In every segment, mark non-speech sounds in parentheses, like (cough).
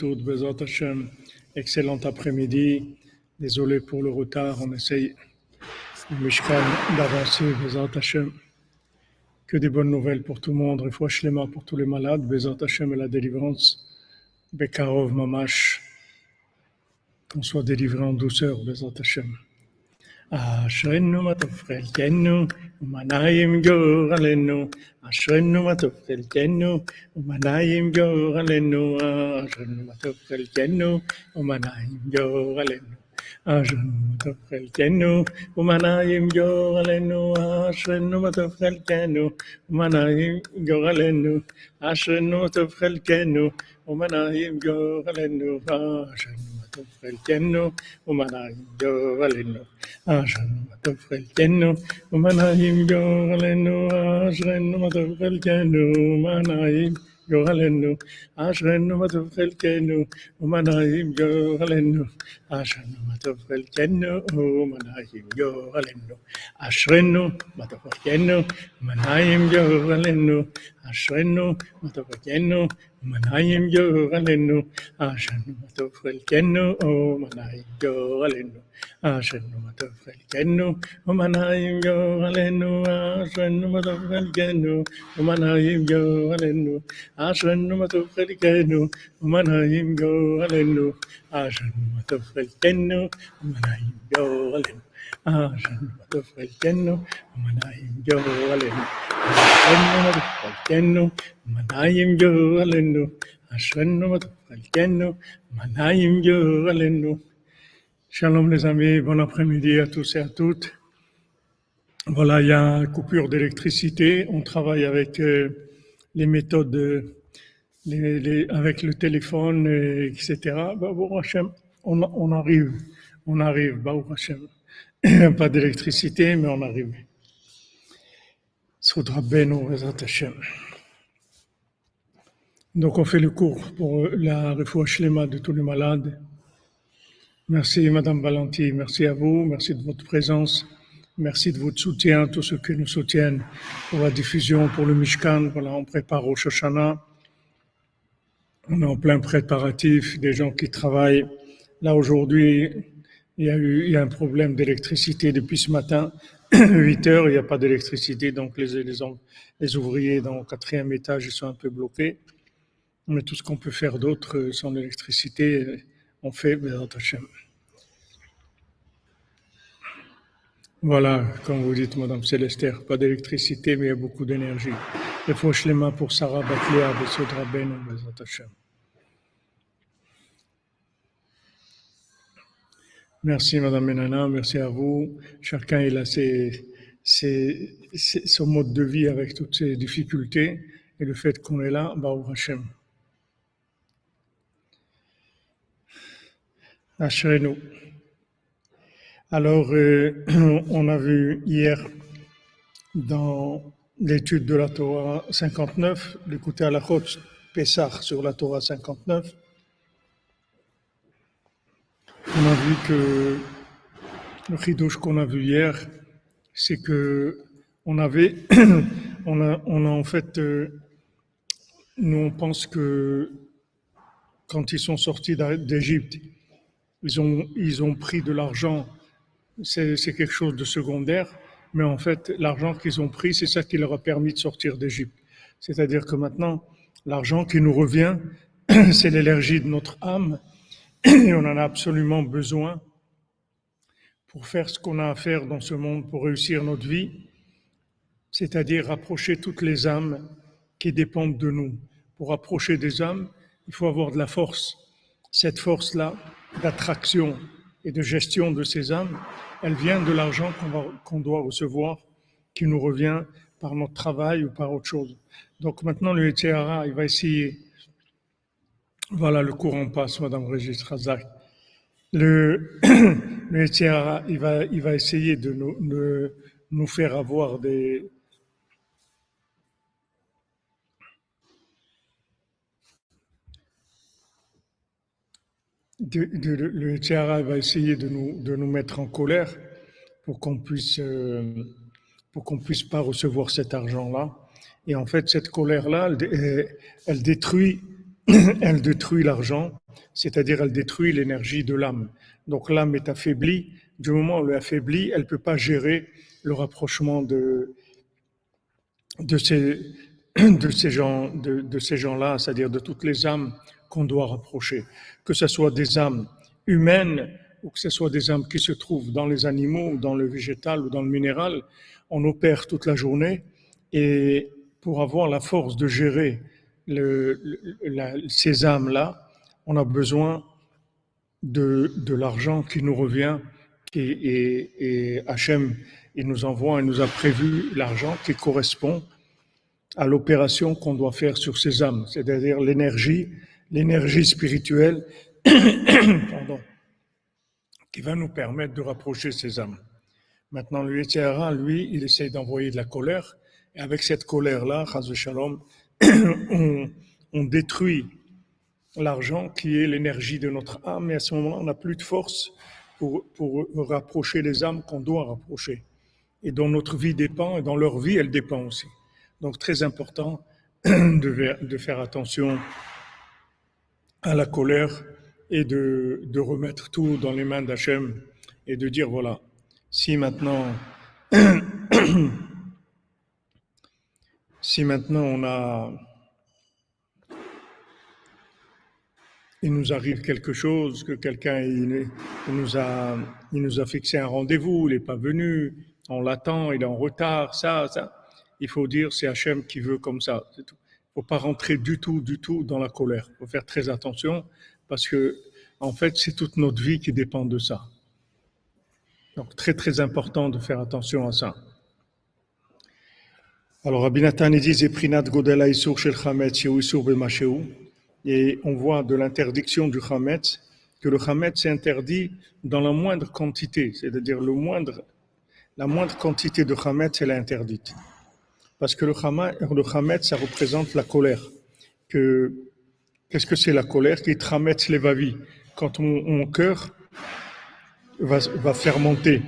toutes, Bezat. Excellent après-midi. Désolé pour le retard, on essaye, d'avancer. Que des bonnes nouvelles pour tout le monde, Refouach Shlema pour tous les malades, Bezat Hashem et la délivrance, Bekarov Mamash, qu'on soit délivré en douceur, Bezat Hashem. אשרנו מה טוב חלקנו, ומנה עם גורלנו. אשרנו מה טוב חלקנו, ומניים עם גורלנו. אשרנו מה טוב חלקנו, ומניים עם גורלנו. אשרנו מה טוב חלקנו, ומניים עם גורלנו. אשרנו מה טוב חלקנו, ומניים עם גורלנו. אשרנו מה טוב חלקנו, ומניים עם גורלנו. Freltiano, Umanayo Galeno, Ashano Mato Freltiano, Umanayo Galeno, Ashano Mato Freltiano, Umanayo Galeno, Ashano Mato Freltiano, Umanayo Galeno, Ashano Mato Freltiano, Umanayo Galeno, Ashano Mato Freltiano, Umanayo Galeno, Ashano Mato Freltiano, Manayim Yoralenu, Ashenu Matov Elkenu, O Manayim Yoralenu, Ashenu Matov Elkenu, O Manayim Yoralenu, Ashenu Matov Elkenu, O Manayim Yoralenu, Ashenu Matov Elkenu, O Manayim Yoralenu, Ashenu Matov Ah. Shalom les amis, bon après-midi à tous et à toutes. Voilà, il y a une coupure d'électricité. On travaille avec euh, les méthodes, avec le téléphone, etc. Bah, on, arrive, on arrive, Hachem. (coughs) Pas d'électricité, mais on arrive. Donc on fait le cours pour la refouach Shlema de tous les malades. Merci Madame Valenti, merci à vous, merci de votre présence, merci de votre soutien, tous ceux qui nous soutiennent pour la diffusion, pour le Mishkan. Voilà, on prépare au Shoshana. On est en plein préparatif, des gens qui travaillent. Là aujourd'hui, il y a eu un problème d'électricité depuis ce matin. (clears throat) 8 heures, il n'y a pas d'électricité, donc les, ouvriers dans le quatrième étage sont un peu bloqués. Mais tout ce qu'on peut faire d'autre sans l'électricité, on fait Hashem. Voilà, comme vous dites, Madame Célestère, pas d'électricité, mais il y a beaucoup d'énergie. Il faut les mains pour Sarah Batlia, Besodra Ben, Bezat Hashem. Merci Madame Menana, merci à vous. Chacun a ses, son mode de vie avec toutes ses difficultés et le fait qu'on est là, Baruch Hashem. Ashrenu. Alors, euh, (clears throat) on a vu hier dans l'étude de la Torah 59, l'écouter à la Chotz Pessah sur la Torah 59, on a vu que le chidouche qu'on a vu hier, c'est que on avait, (clears throat) on a, on a en fait, euh, nous on pense que quand ils sont sortis d'Égypte, ils ont, ils ont pris de l'argent c'est quelque chose de secondaire, mais en fait, l'argent qu'ils ont pris, c'est ça qui leur a permis de sortir d'Égypte. C'est-à-dire que maintenant, l'argent qui nous revient, (clears throat) c'est l'énergie de notre âme, et on en a absolument besoin pour faire ce qu'on a à faire dans ce monde, pour réussir notre vie, c'est-à-dire rapprocher toutes les âmes qui dépendent de nous. Pour approcher des âmes, il faut avoir de la force. Cette force-là d'attraction et de gestion de ces âmes, elle vient de l'argent qu'on doit recevoir, qui nous revient par notre travail ou par autre chose. Donc maintenant, le Yitzhara, il va essayer. Voilà, le courant passe, Madame Régis Razak. Le, (clears throat) le il va, il va essayer de nous, de nous faire avoir des, de- de- de- le Yitzhara va essayer de nous, de nous mettre en colère pour qu'on puisse, euh, pour qu'on puisse pas recevoir cet argent-là. Et en fait, cette colère-là, elle, dé- elle- elle détruit (coughs) elle détruit l'argent, c'est-à-dire elle détruit l'énergie de l'âme. Donc l'âme est affaiblie. Du moment où elle est affaiblie, elle ne peut pas gérer le rapprochement de, de ces, (coughs) de ces gens, de, de ces gens-là, c'est-à-dire de toutes les âmes qu'on doit rapprocher, que ce soit des âmes humaines ou que ce soit des âmes qui se trouvent dans les animaux, ou dans le végétal ou dans le minéral, on opère toute la journée et pour avoir la force de gérer le, ces âmes-là, on a besoin de, l'argent qui nous revient et, et, et Hachem, il nous envoie, il nous a prévu l'argent qui correspond à l'opération qu'on doit faire sur ces âmes, c'est-à-dire l'énergie, l'énergie spirituelle (coughs) pardon, qui va nous permettre de rapprocher ces âmes. Maintenant, le lui, il essaye d'envoyer de la colère, et avec cette colère-là, Shalom, on, on détruit l'argent qui est l'énergie de notre âme, et à ce moment-là, on n'a plus de force pour, pour rapprocher les âmes qu'on doit rapprocher, et dont notre vie dépend, et dans leur vie, elle dépend aussi. Donc très important de, de faire attention à la colère et de, de remettre tout dans les mains d'Hachem et de dire voilà, si maintenant, si maintenant on a, il nous arrive quelque chose, que quelqu'un il, nous a, nous a fixé un rendez-vous, il n'est pas venu, on l'attend, il est en retard, ça, ça il faut dire c'est Hachem qui veut comme ça. Il ne faut pas rentrer du tout, du tout dans la colère. Il faut faire très attention parce que, en fait, c'est toute notre vie qui dépend de ça. Donc, très, très important de faire attention à ça. Alors, Rabbi Nathan dit Godela Isur Shel Isur Et on voit de l'interdiction du Chametz que le Chametz est interdit dans la moindre quantité, c'est-à-dire la moindre quantité de Chametz, elle est interdite. Parce que le Hametz, ça représente la colère. Que, qu'est-ce que c'est la colère? Qui trametz les vavis. Quand mon, cœur va fermenter.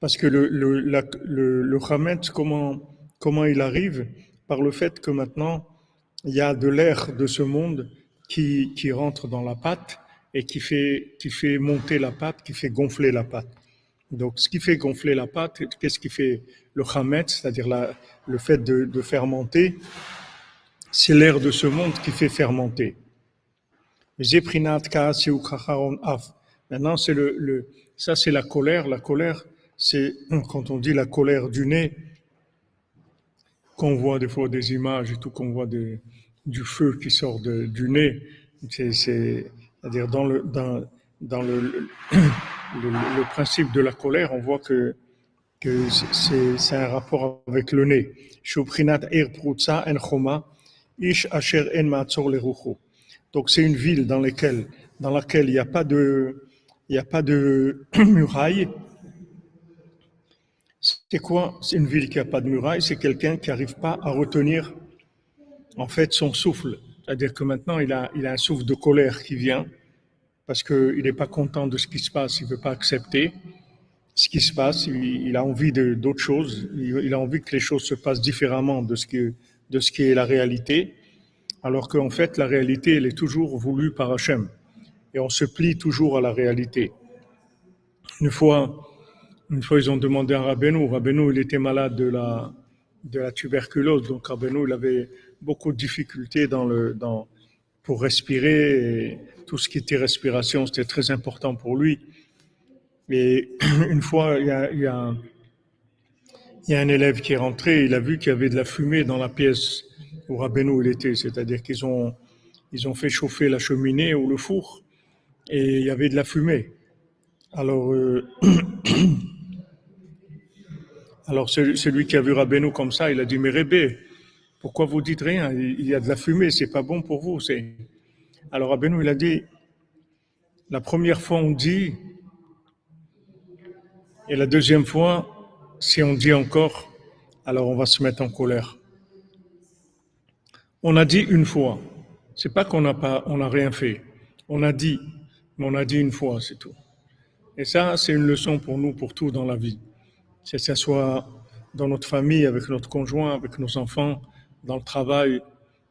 Parce que le, le, le, le comment, comment il arrive Par le fait que maintenant, il y a de l'air de ce monde qui, qui rentre dans la pâte et qui fait, qui fait monter la pâte, qui fait gonfler la pâte. Donc, ce qui fait gonfler la pâte, qu'est-ce qui fait le chametz, c'est-à-dire le fait de, fermenter, c'est l'air de ce monde qui fait fermenter. Maintenant, c'est le, ça c'est la colère. La colère, c'est quand on dit la colère du nez, qu'on voit des fois des images et tout, qu'on voit du feu qui sort du nez. C'est-à-dire dans le, dans, dans le, le, principe de la colère, on voit que, que c'est un rapport avec le nez. Donc c'est une ville dans laquelle, dans laquelle il n'y a pas de, il n'y a pas de (clears throat) muraille. C'est quoi? C'est une ville qui n'a pas de muraille. C'est quelqu'un qui n'arrive pas à retenir en fait son souffle. C'est-à-dire que maintenant il a, il a un souffle de colère qui vient parce qu'il n'est pas content de ce qui se passe, il ne veut pas accepter ce qui se passe, il, a envie d'autre chose, il, a envie que les choses se passent différemment de ce qui, de ce qui est la réalité, alors qu'en fait la réalité, elle est toujours voulue par Hachem, et on se plie toujours à la réalité. Une fois, une fois ils ont demandé à Rabbeinu, Rabbeinu il était malade de la, tuberculose, donc Rabbeinu il avait beaucoup de difficultés pour respirer. Et tout ce qui était respiration, c'était très important pour lui. Et (clears throat) une fois, il y a, un élève qui est rentré, il a vu qu'il y avait de la fumée dans la pièce où Rabbeinu était, c'est-à-dire qu'ils ont, ils ont fait chauffer la cheminée ou le four et il y avait de la fumée. Alors, euh, (clears throat) alors celui qui a vu Rabbeinu comme ça, il a dit, mais Rébé, pourquoi vous dites rien? Il y a de la fumée, c'est pas bon pour vous. Alors Rabbeinu il a dit la première fois on dit et la deuxième fois si on dit encore alors on va se mettre en colère. On a dit une fois. C'est pas qu'on n'a pas on n'a rien fait. On a dit mais on a dit une fois, c'est tout. Et ça, c'est une leçon pour nous, pour tout dans la vie. Que ce soit dans notre famille, avec notre conjoint, avec nos enfants, dans le travail,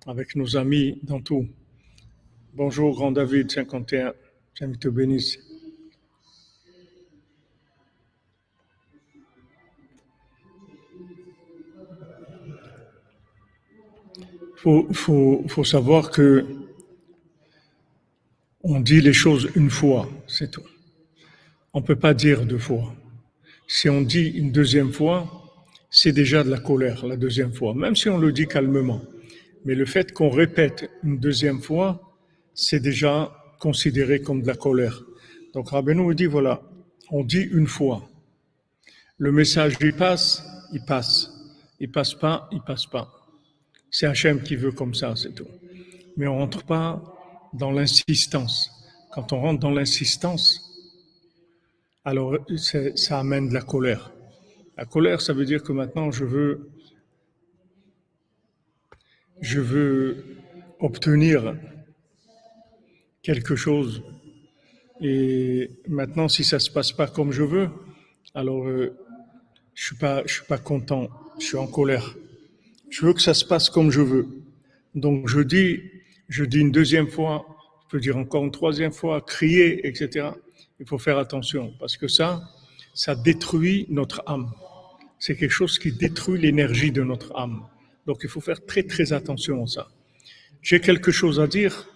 avec nos amis dans tout. Bonjour, Grand David 51. J'aime te bénisse. faut, faut, savoir que on dit les choses une fois, c'est tout. On peut pas dire deux fois. Si on dit une deuxième fois, c'est déjà de la colère, la deuxième fois, même si on le dit calmement. Mais le fait qu'on répète une deuxième fois, c'est déjà considéré comme de la colère. Donc Rabbeinu nous dit, voilà, on dit une fois. Le message il passe, il passe. Il passe pas, il passe pas. C'est Hachem qui veut comme ça, c'est tout. Mais on rentre pas dans l'insistance. Quand on rentre dans l'insistance, alors ça amène de la colère. La colère, ça veut dire que maintenant je veux, je veux obtenir quelque chose. Et maintenant, si ça se passe pas comme je veux, alors euh, je suis pas, je suis pas content. Je suis en colère. Je veux que ça se passe comme je veux. Donc je dis, je dis une deuxième fois, je peux dire encore une troisième fois, crier, etc. Il faut faire attention parce que ça, ça détruit notre âme. C'est quelque chose qui détruit l'énergie de notre âme. Donc il faut faire très très attention à ça. J'ai quelque chose à dire,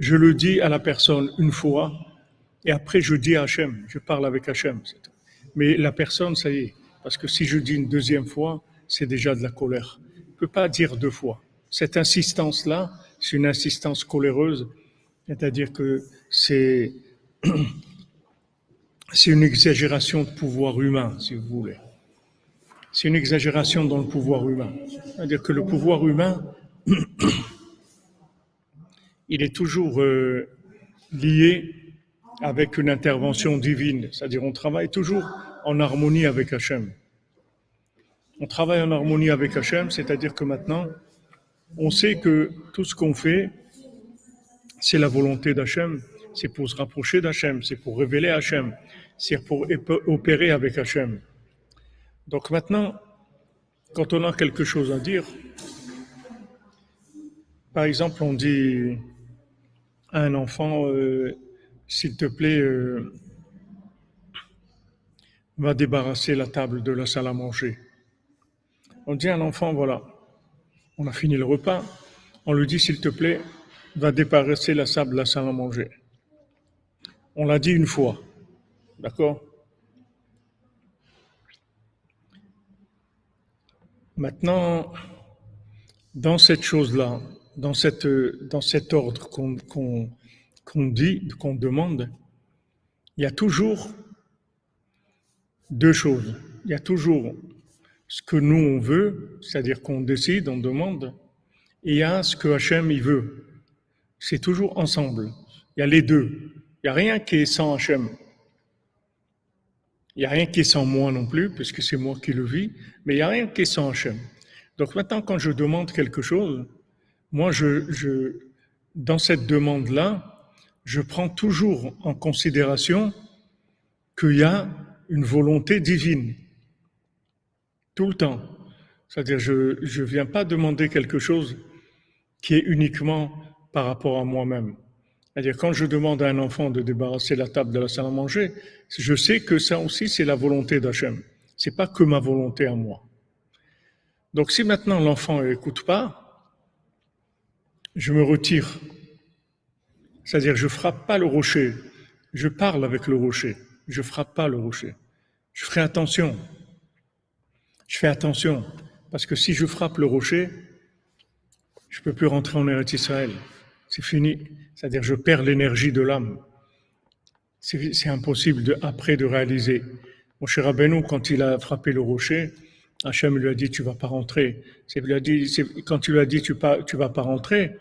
je le dis à la personne une fois et après je dis à Hachem, je parle avec Hachem. Mais la personne, ça y est, parce que si je dis une deuxième fois, c'est déjà de la colère peut pas dire deux fois. Cette insistance-là, c'est une insistance coléreuse, c'est-à-dire que c'est (clears throat) c'est une exagération de pouvoir humain, si vous voulez. C'est une exagération dans le pouvoir humain. C'est-à-dire que le pouvoir humain, (clears throat) il est toujours euh, lié avec une intervention divine. C'est-à-dire on travaille toujours en harmonie avec Hachem on travaille en harmonie avec Hachem, c'est-à-dire que maintenant, on sait que tout ce qu'on fait, c'est la volonté d'Hachem, c'est pour se rapprocher d'Hachem, c'est pour révéler Hachem, c'est pour opérer avec Hachem. Donc maintenant, quand on a quelque chose à dire, par exemple, on dit à un enfant, euh, s'il te plaît, euh, va débarrasser la table de la salle à manger. On dit à un enfant, voilà, on a fini le repas, on lui dit, s'il te plaît, va débarrasser la sable de la salle à manger. On l'a dit une fois, d'accord? Maintenant, dans cette chose-là, dans, cet ordre qu'on dit, qu'on demande, il y a toujours deux choses. Il y a toujours ce que nous on veut, c'est-à-dire qu'on décide, on demande, et il y a ce que Hachem il veut. C'est toujours ensemble. Il y a les deux. Il n'y a rien qui est sans Hachem. Il n'y a rien qui est sans moi non plus, puisque c'est moi qui le vis, mais il n'y a rien qui est sans Hachem. Donc maintenant, quand je demande quelque chose, moi, je, dans cette demande-là, je prends toujours en considération qu'il y a une volonté divine. Tout le temps. C'est-à-dire, je ne viens pas demander quelque chose qui est uniquement par rapport à moi-même. C'est-à-dire, quand je demande à un enfant de débarrasser la table de la salle à manger, je sais que ça aussi, c'est la volonté d'Hachem. C'est pas que ma volonté à moi. Donc, si maintenant l'enfant n'écoute pas, je me retire. C'est-à-dire, je frappe pas le rocher. Je parle avec le rocher. Je frappe pas le rocher. Je ferai attention. Je fais attention, parce que si je frappe le rocher, je peux plus rentrer en Eretz Israël. C'est fini. C'est-à-dire, je perds l'énergie de l'âme. C'est impossible après de réaliser. Mon cher Rabbeinu, quand il a frappé le rocher, Hachem lui a dit, tu vas pas rentrer. Lui a quand il lui a dit, tu pas, vas pas rentrer,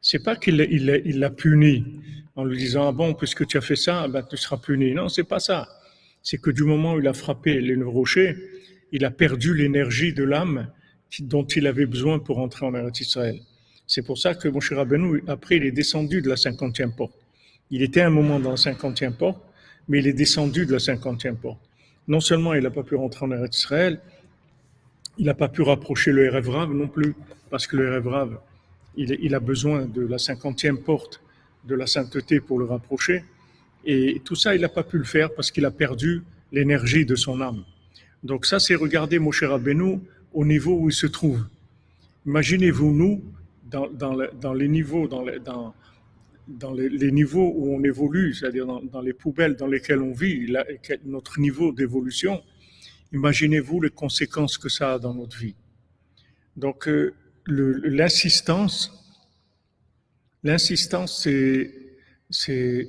c'est pas qu'il il, l'a puni en lui disant, ah bon, puisque tu as fait ça, ben, tu seras puni. Non, c'est pas ça. C'est que du moment où il a frappé le rocher, il a perdu l'énergie de l'âme dont il avait besoin pour entrer en Eretz Israël. C'est pour ça que Moshe Rabbeinu, après, il est descendu de la cinquantième porte. Il était un moment dans la cinquantième porte, mais il est descendu de la cinquantième porte. Non seulement il n'a pas pu rentrer en Eretz Israël, il n'a pas pu rapprocher le Erev Rav non plus, parce que le Erev Rav, il, a besoin de la cinquantième porte de la sainteté pour le rapprocher. Et tout ça, il n'a pas pu le faire parce qu'il a perdu l'énergie de son âme. Donc ça, c'est regarder Moshe Rabbeinu au niveau où il se trouve. Imaginez-vous, nous, dans, les niveaux, où on évolue, c'est-à-dire dans, les poubelles dans lesquelles on vit, notre niveau d'évolution, imaginez-vous les conséquences que ça a dans notre vie. Donc, euh, l'insistance, l'insistance, c'est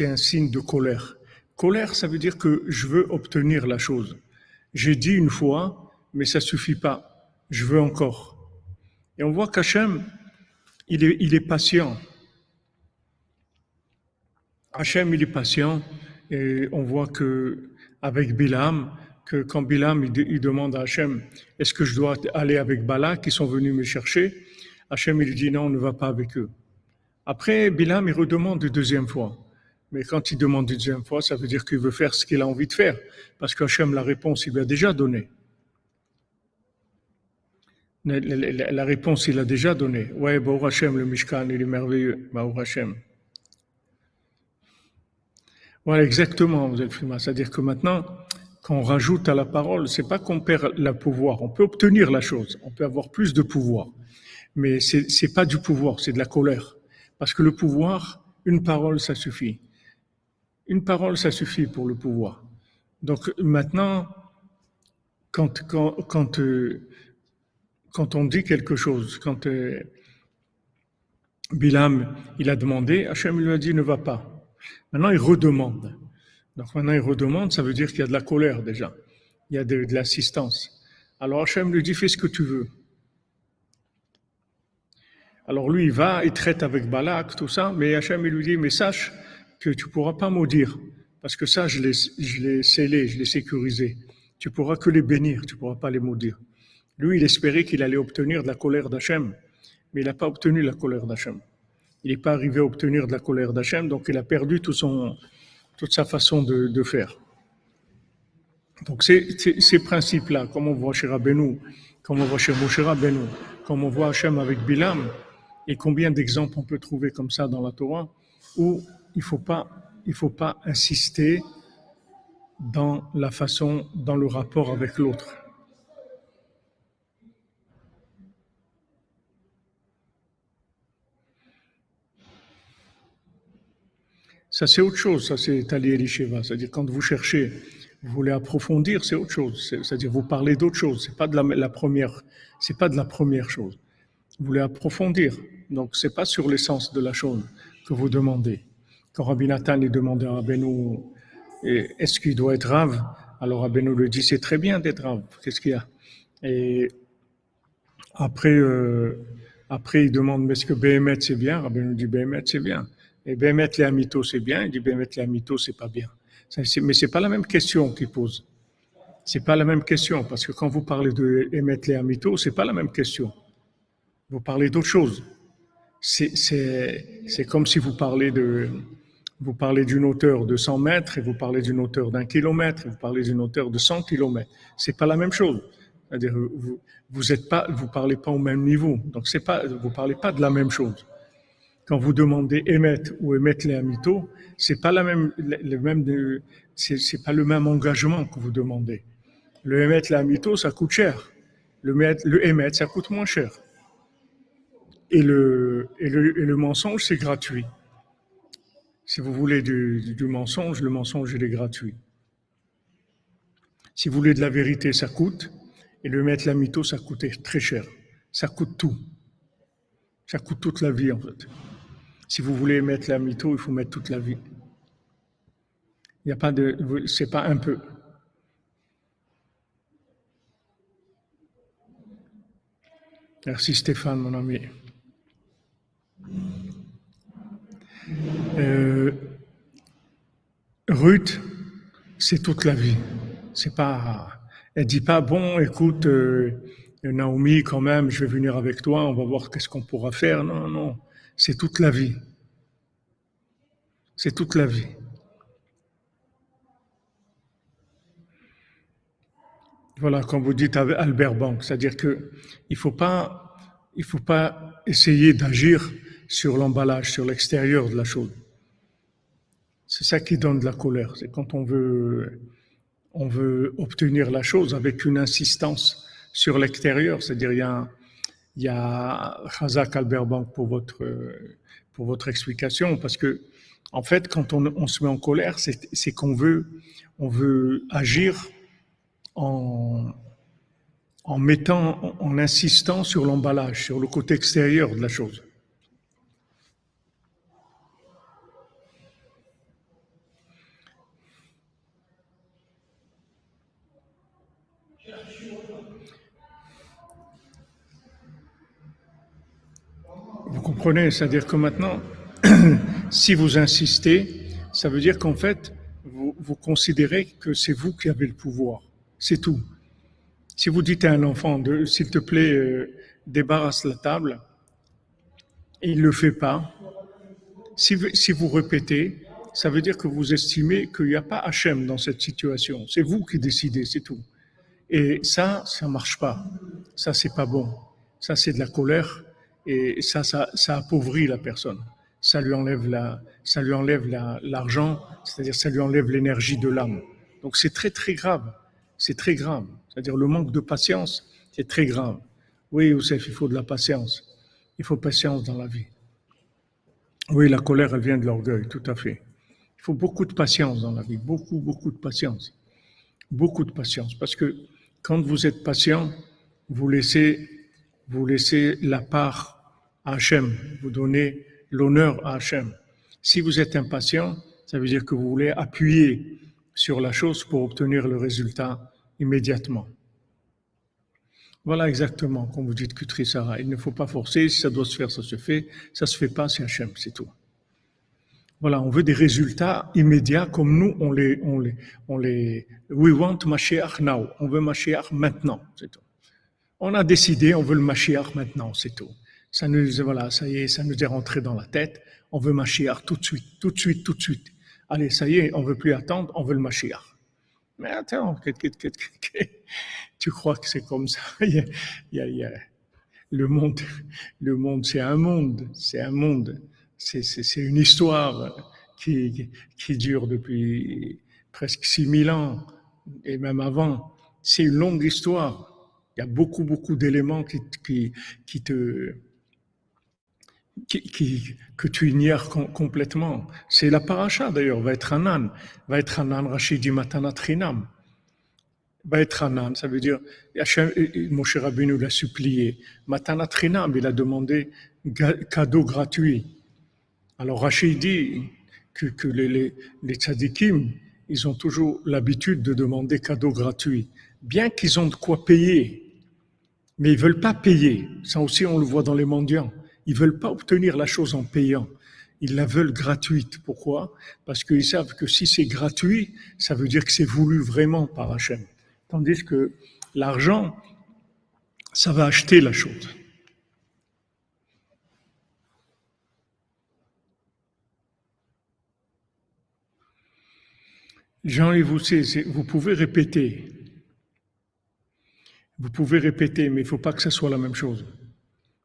un signe de colère. Colère, ça veut dire que je veux obtenir la chose. J'ai dit une fois, mais ça suffit pas. Je veux encore. Et on voit qu'Hachem, il est, patient. Hachem, il est patient. Et on voit que avec Bilam, que quand Bilam il, demande à Hachem, est-ce que je dois aller avec Bala qui sont venus me chercher? Hachem il dit non, on ne va pas avec eux. Après, Bilam il redemande une deuxième fois. Mais quand il demande une deuxième fois, ça veut dire qu'il veut faire ce qu'il a envie de faire. Parce qu'Hachem, la réponse, il lui a déjà donné. La, réponse, il a déjà donné. Ouais, Baruch Hachem, le Mishkan, il est merveilleux. Baruch Hachem. Voilà, exactement, C'est-à-dire que maintenant, quand on rajoute à la parole, c'est pas qu'on perd le pouvoir. On peut obtenir la chose. On peut avoir plus de pouvoir. Mais c'est, c'est pas du pouvoir, c'est de la colère. Parce que le pouvoir, une parole, ça suffit. Une parole, ça suffit pour le pouvoir. Donc maintenant, quand, quand, quand, euh, quand on dit quelque chose, quand euh, Bilam, il a demandé, Hachem lui a dit ne va pas. Maintenant, il redemande. Donc maintenant, il redemande, ça veut dire qu'il y a de la colère déjà. Il y a de, l'assistance. Alors Hachem lui dit, fais ce que tu veux. Alors lui, il va, il traite avec Balak, tout ça, mais Hachem, lui dit, mais sache que tu pourras pas maudire, parce que ça, je l'ai scellé, je l'ai sécurisé. Tu pourras que les bénir, tu pourras pas les maudire. Lui, il espérait qu'il allait obtenir de la colère d'Hachem, mais il n'a pas obtenu la colère d'Hachem. Il n'est pas arrivé à obtenir de la colère d'Hachem, donc il a perdu toute sa façon de, faire. Donc ces, principes-là, comme on voit chez Rabbeinu, comme on voit chez Moshe Rabbeinu, comme on voit Hachem avec Bilam, et combien d'exemples on peut trouver comme ça dans la Torah, où il ne faut, pas, faut pas insister dans la façon, dans le rapport avec l'autre. Ça, c'est autre chose. Ça, c'est Tali Elisheva. C'est-à-dire, quand vous cherchez, vous voulez approfondir, c'est autre chose. C'est-à-dire, vous parlez d'autre chose. C'est pas de la, première, c'est pas de la première chose. Vous voulez approfondir. Donc, c'est pas sur l'essence de la chose que vous demandez. Quand Rabbi Nathan est demandé à Rabbeinu, est-ce qu'il doit être rave? Alors, Rabbeinu lui dit, c'est très bien d'être rave. Qu'est-ce qu'il y a? Et après, euh, après, il demande, est-ce que Béhémet c'est bien? Rabbeinu dit, Béhémet c'est bien. Et Bémet les Amito, c'est bien. Il dit Bémet les Amito, c'est pas bien. Mais c'est pas la même question qu'il pose. C'est pas la même question parce que quand vous parlez de Bémet les Amito, c'est pas la même question. Vous parlez d'autre chose. C'est comme si vous parlez de, vous parlez d'une hauteur de 100 mètres et vous parlez d'une hauteur d'un kilomètre et vous parlez d'une hauteur de 100 kilomètres. C'est pas la même chose. C'est-à-dire, vous, vous pas, vous parlez pas au même niveau. Donc c'est pas, vous parlez pas de la même chose quand vous demandez émettre ou émettre les amito, c'est pas le même, pas le même engagement que vous demandez. Le émettre les amito, ça coûte cher. Le, le émettre, ça coûte moins cher. Et le, mensonge, c'est gratuit. Si vous voulez du, mensonge, le mensonge, il est gratuit. Si vous voulez de la vérité, ça coûte. Et le mettre la mytho, ça coûte très cher. Ça coûte tout. Ça coûte toute la vie, en fait. Si vous voulez mettre la mytho, il faut mettre toute la vie. Il n'y a pas de, c'est pas un peu. Merci Stéphane, mon ami. Euh, Ruth, c'est toute la vie. C'est pas, elle dit pas bon, écoute, euh, Naomi, quand même, je vais venir avec toi, on va voir qu'est-ce qu'on pourra faire. Non, non c'est toute la vie. C'est toute la vie. Voilà, comme vous dites Albert Bank, c'est-à-dire que il faut pas, faut pas essayer d'agir sur l'emballage, sur l'extérieur de la chose. C'est ça qui donne de la colère. C'est quand on veut, on veut obtenir la chose avec une insistance sur l'extérieur. C'est-à-dire, il y a, il y a Khazak Albert Bank pour votre, pour votre explication, parce que, en fait, quand on, on se met en colère, c'est qu'on veut, on veut agir en, en mettant, en insistant sur l'emballage, sur le côté extérieur de la chose. Vous comprenez, c'est-à-dire que maintenant, (clears throat) si vous insistez, ça veut dire qu'en fait, vous, considérez que c'est vous qui avez le pouvoir. C'est tout. Si vous dites à un enfant, s'il te plaît, euh, débarrasse la table, il ne le fait pas, si, vous répétez, ça veut dire que vous estimez qu'il n'y a pas Hachem dans cette situation. C'est vous qui décidez, c'est tout. Et ça, ça marche pas. Ça, c'est pas bon. Ça, c'est de la colère. Et ça, ça, ça appauvrit la personne. Ça lui enlève la, ça lui enlève l'argent, c'est-à-dire ça lui enlève l'énergie de l'âme. Donc c'est très très grave. C'est très grave. C'est-à-dire le manque de patience, c'est très grave. Oui, Youssef, il faut de la patience. Il faut patience dans la vie. Oui, la colère, elle vient de l'orgueil, tout à fait. Il faut beaucoup de patience dans la vie, beaucoup, beaucoup de patience. Beaucoup de patience, parce que quand vous êtes patient, vous laissez, vous laissez la part à Hachem, vous donnez l'honneur à Hachem. Si vous êtes impatient, ça veut dire que vous voulez appuyer sur la chose pour obtenir le résultat immédiatement. Voilà exactement, comme vous dites, Kutri Sarah. Il ne faut pas forcer, si ça doit se faire, ça se fait. Ça se fait pas, c'est Hachem, c'est tout. Voilà, on veut des résultats immédiats comme nous, on les, on les, on les, we want Mashiach now. On veut Mashiach maintenant, c'est tout. On a décidé, on veut le Mashiach maintenant, c'est tout. Ça nous, voilà, ça y est, ça nous est rentré dans la tête. On veut Mashiach tout de suite, tout de suite, tout de suite. Allez, ça y est, on veut plus attendre, on veut le Mashiach. Mais attends, tu crois que c'est comme ça? (laughs) Il y a, Le monde, le monde, c'est un monde, c'est un monde, c'est une histoire qui, qui dure depuis presque 6000 ans et même avant. C'est une longue histoire. Il y a beaucoup, beaucoup d'éléments qui, que tu ignores complètement. C'est la paracha d'ailleurs, va être un âne, va être un âne, Rachid dit Matana Trinam. Va être un âne, ça veut dire, Moshe Rabbeinu l'a supplié. Matana Trinam, il a demandé cadeau gratuit. Alors Rachid dit que, que les, les, les tzadikim, ils ont toujours l'habitude de demander cadeau gratuit, bien qu'ils ont de quoi payer, mais ils veulent pas payer. Ça aussi, on le voit dans les mendiants. Ils veulent pas obtenir la chose en payant. Ils la veulent gratuite. Pourquoi? Parce qu'ils savent que si c'est gratuit, ça veut dire que c'est voulu vraiment par Hachem. Tandis que l'argent, ça va acheter la chose. Jean-Yves vous pouvez répéter. Vous pouvez répéter, mais il ne faut pas que ce soit la même chose.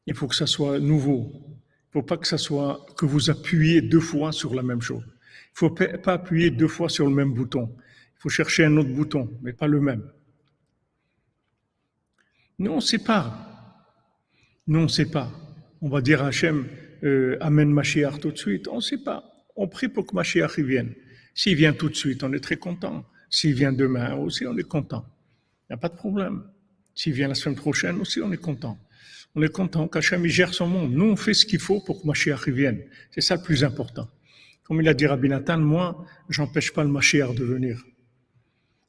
Il faut que ça soit nouveau. Il ne faut pas que ça soit que vous appuyez deux fois sur la même chose. Il ne faut pas appuyer deux fois sur le même bouton. Il faut chercher un autre bouton, mais pas le même. Nous, on ne sait pas. Nous, on ne sait pas. On va dire à Hachem, euh, amène Mashiach tout de suite. On ne sait pas. On prie pour que Mashiach vienne. S'il vient tout de suite, on est très content. S'il vient demain aussi, on est content. Il n'y a pas de problème. S'il vient la semaine prochaine aussi, on est content on est content qu'Hachem gère son monde. Nous, on fait ce qu'il faut pour que Mashiach vienne. C'est ça le plus important. Comme il a dit Rabbi Nathan, moi, j'empêche pas le Mashiach de venir.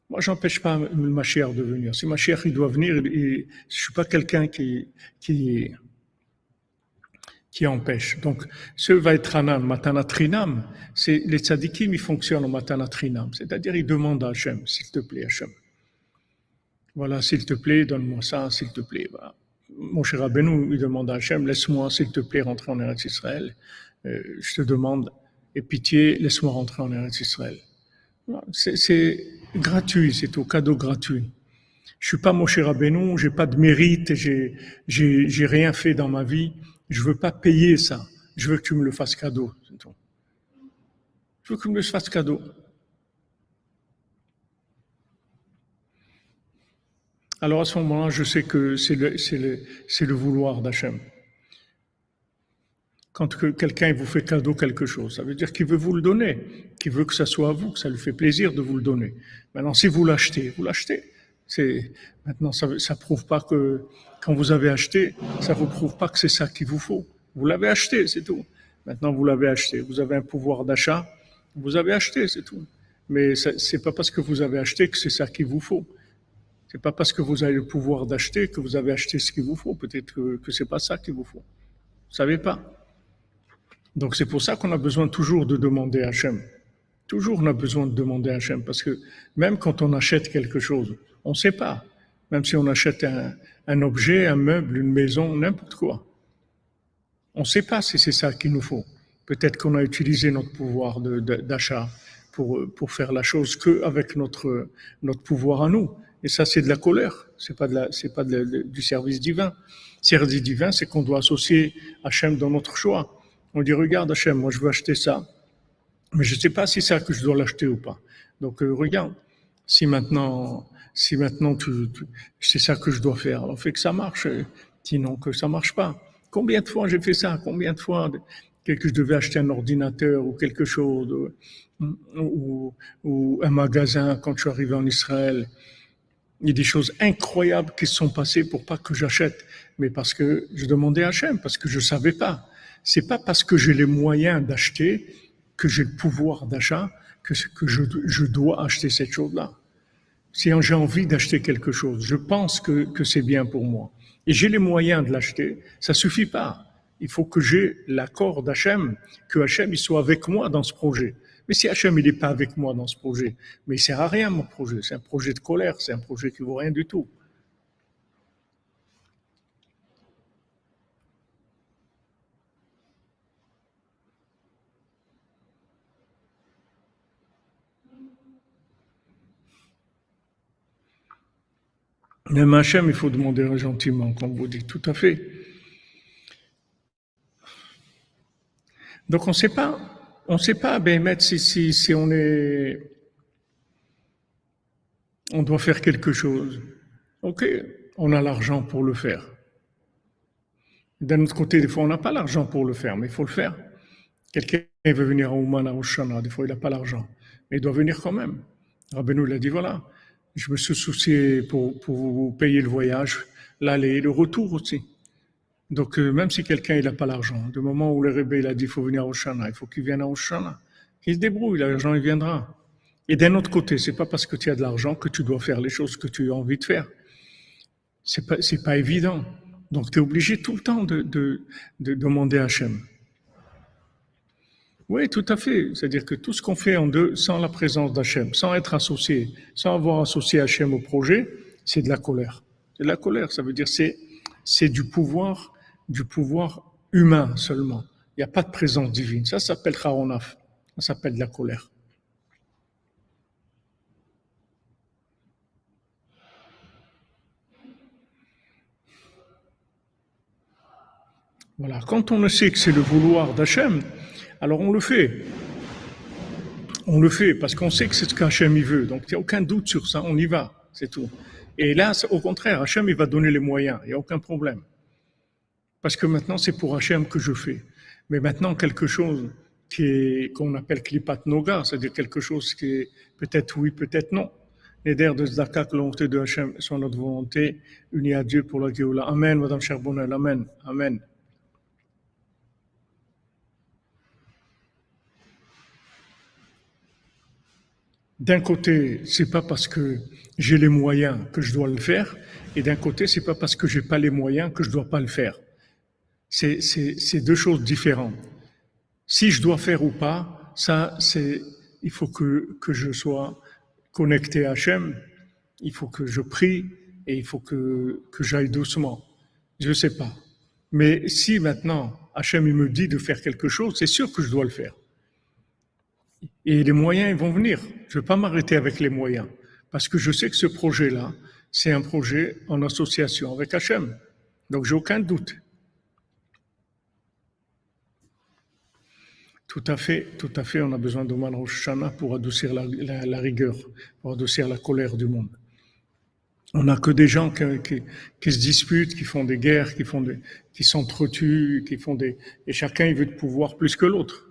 Moi, j'empêche pas le Mashiach de venir. Si Mashiach il doit venir, je je suis pas quelqu'un qui, qui, empêche. Donc, ce va être Hanan, Matana Trinam, c'est les tzadikim, ils fonctionnent en Matana Trinam. C'est-à-dire, ils demandent à Hachem, s'il te plaît, Hachem. Voilà, s'il te plaît, donne-moi ça, s'il te plaît. Mon cher Rabbeinu, il demande à Hachem, laisse-moi, s'il te plaît, rentrer en Eretz Israël. Euh, je te demande, et pitié, laisse-moi rentrer en Eretz Israël. C'est gratuit, c'est au cadeau gratuit. Je suis pas Moshe Rabbeinu, j'ai pas de mérite, j'ai rien fait dans ma vie. Je veux pas payer ça. Je veux que tu me le fasses cadeau. Je veux que tu me le fasses cadeau. Alors à ce moment-là, je sais que c'est le, le, le vouloir d'Hachem. Quand quelqu'un vous fait cadeau quelque chose, ça veut dire qu'il veut vous le donner, qu'il veut que ça soit à vous, que ça lui fait plaisir de vous le donner. Maintenant, si vous l'achetez, vous l'achetez. Maintenant ça ça prouve pas que quand vous avez acheté, ça vous prouve pas que c'est ça qu'il vous faut. Vous l'avez acheté, c'est tout. Maintenant vous l'avez acheté, vous avez un pouvoir d'achat, vous avez acheté, c'est tout. Mais c'est pas parce que vous avez acheté que c'est ça qu'il vous faut. C'est pas parce que vous avez le pouvoir d'acheter que vous avez acheté ce qu'il vous faut. Peut-être que, que c'est pas ça qu'il vous faut. Vous savez pas. Donc c'est pour ça qu'on a besoin toujours de demander à. Toujours on a besoin de demander à parce que même quand on achète quelque chose, on ne sait pas. Même si on achète un, objet, un meuble, une maison, n'importe quoi. On ne sait pas si c'est ça qu'il nous faut. Peut-être qu'on a utilisé notre pouvoir d'achat pour, pour faire la chose qu'avec notre, notre pouvoir à nous. Et ça, c'est de la colère. C'est pas de la, c'est pas du service divin. Service divin, c'est qu'on doit associer Hachem dans notre choix. On dit, regarde Hachem, moi je veux acheter ça, mais je ne sais pas si c'est ça que je dois l'acheter ou pas. Donc euh, regarde, si maintenant si maintenant tu, c'est ça que je dois faire, alors fait que ça marche, sinon que ça marche pas. Combien de fois j'ai fait ça? Combien de fois que je devais acheter un ordinateur ou quelque chose ou, ou, un magasin quand je suis arrivé en Israël? Il y a des choses incroyables qui se sont passées pour pas que j'achète, mais parce que je demandais à Hachem, parce que je savais pas. C'est pas parce que j'ai les moyens d'acheter que j'ai le pouvoir d'achat que, que je, dois acheter cette chose-là si j'ai envie d'acheter quelque chose, je pense que, que c'est bien pour moi, et j'ai les moyens de l'acheter, ça suffit pas. Il faut que j'ai l'accord d'Hachem, que Hachem il soit avec moi dans ce projet. Mais si Hachem il n'est pas avec moi dans ce projet, mais il sert à rien mon projet, c'est un projet de colère, c'est un projet qui vaut rien du tout. Même Hachem, il faut demander gentiment, comme vous dites, tout à fait. Donc on ne sait pas, on ne sait pas, ben, si, si, si on est, on doit faire quelque chose. Ok, on a l'argent pour le faire. D'un autre côté, des fois, on n'a pas l'argent pour le faire, mais il faut le faire. Quelqu'un veut venir à Ouman, à Oshana, des fois, il n'a pas l'argent, mais il doit venir quand même. Rabbeinu, il a dit, voilà, je me suis soucié pour, pour vous payer le voyage, l'aller et le retour aussi. Donc, euh, même si quelqu'un n'a pas l'argent, du moment où le rébé il a dit il faut venir au Shana, il faut qu'il vienne au Shana, qu'il se débrouille, l'argent il viendra. Et d'un autre côté, c'est pas parce que tu as de l'argent que tu dois faire les choses que tu as envie de faire. C'est pas, pas évident. Donc, tu es obligé tout le temps de demander à Hachem. Oui, tout à fait. C'est-à-dire que tout ce qu'on fait en deux, sans la présence d'Hachem, sans être associé, sans avoir associé Hachem au projet, c'est de la colère. C'est de la colère. Ça veut dire c'est c'est du pouvoir, du pouvoir humain seulement. Il n'y a pas de présence divine. Ça s'appelle charonaf. Ça s'appelle de la colère. Voilà. Quand on ne sait que c'est le vouloir d'Hachem, alors on le fait. On le fait parce qu'on sait que c'est ce qu'Hachem il veut. Donc il n'y a aucun doute sur ça, on y va, c'est tout. Et là, au contraire, Hachem il va donner les moyens, il n'y a aucun problème. Parce que maintenant c'est pour Hachem que je fais. Mais maintenant quelque chose qu'on appelle klipat noga, c'est-à-dire quelque chose qui est peut-être oui, peut-être non. Les de Zdaka, que l'onté de Hachem soit notre volonté, unie à Dieu pour la Géoula. Amen, Madame Charbonnel, Amen, Amen. d'un côté, c'est pas parce que j'ai les moyens que je dois le faire, et d'un côté, c'est pas parce que j'ai pas les moyens que je dois pas le faire. C'est, deux choses différentes. Si je dois faire ou pas, ça, c'est, il faut que, je sois connecté à Hachem, il faut que je prie et il faut que, j'aille doucement. Je sais pas. Mais si maintenant Hachem il me dit de faire quelque chose, c'est sûr que je dois le faire. Et les moyens vont venir. Je ne vais pas m'arrêter avec les moyens. Parce que je sais que ce projet-là, c'est un projet en association avec Hachem. Donc j'ai aucun doute. Tout à fait, tout à fait, on a besoin de Man Rosh pour adoucir la, rigueur, pour adoucir la colère du monde. On n'a que des gens qui, se disputent, qui font des guerres, qui font des, qui s'entretuent, qui font des, et chacun il veut de pouvoir plus que l'autre.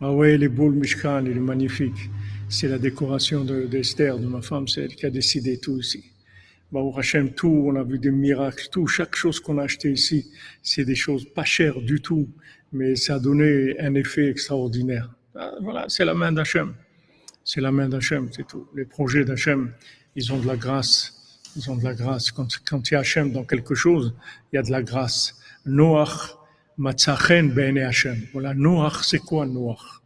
Ah ouais, il est beau le Mishkan, il est magnifique. C'est la décoration d'Esther, de, ma femme, c'est elle qui a décidé tout ici. Baruch Hashem, tout, on a vu des miracles, tout, chaque chose qu'on a acheté ici, c'est des choses pas chères du tout, mais ça a donné un effet extraordinaire. Ah, voilà, c'est la main d'Hachem. C'est la main d'Hachem, c'est tout. Les projets d'Hachem, ils ont de la grâce. Ils ont de la grâce. Quand, il y a Hachem dans quelque chose, il y a de la grâce. Noach, Matzachen ben Hashem. Voilà, Noach, c'est quoi Noach?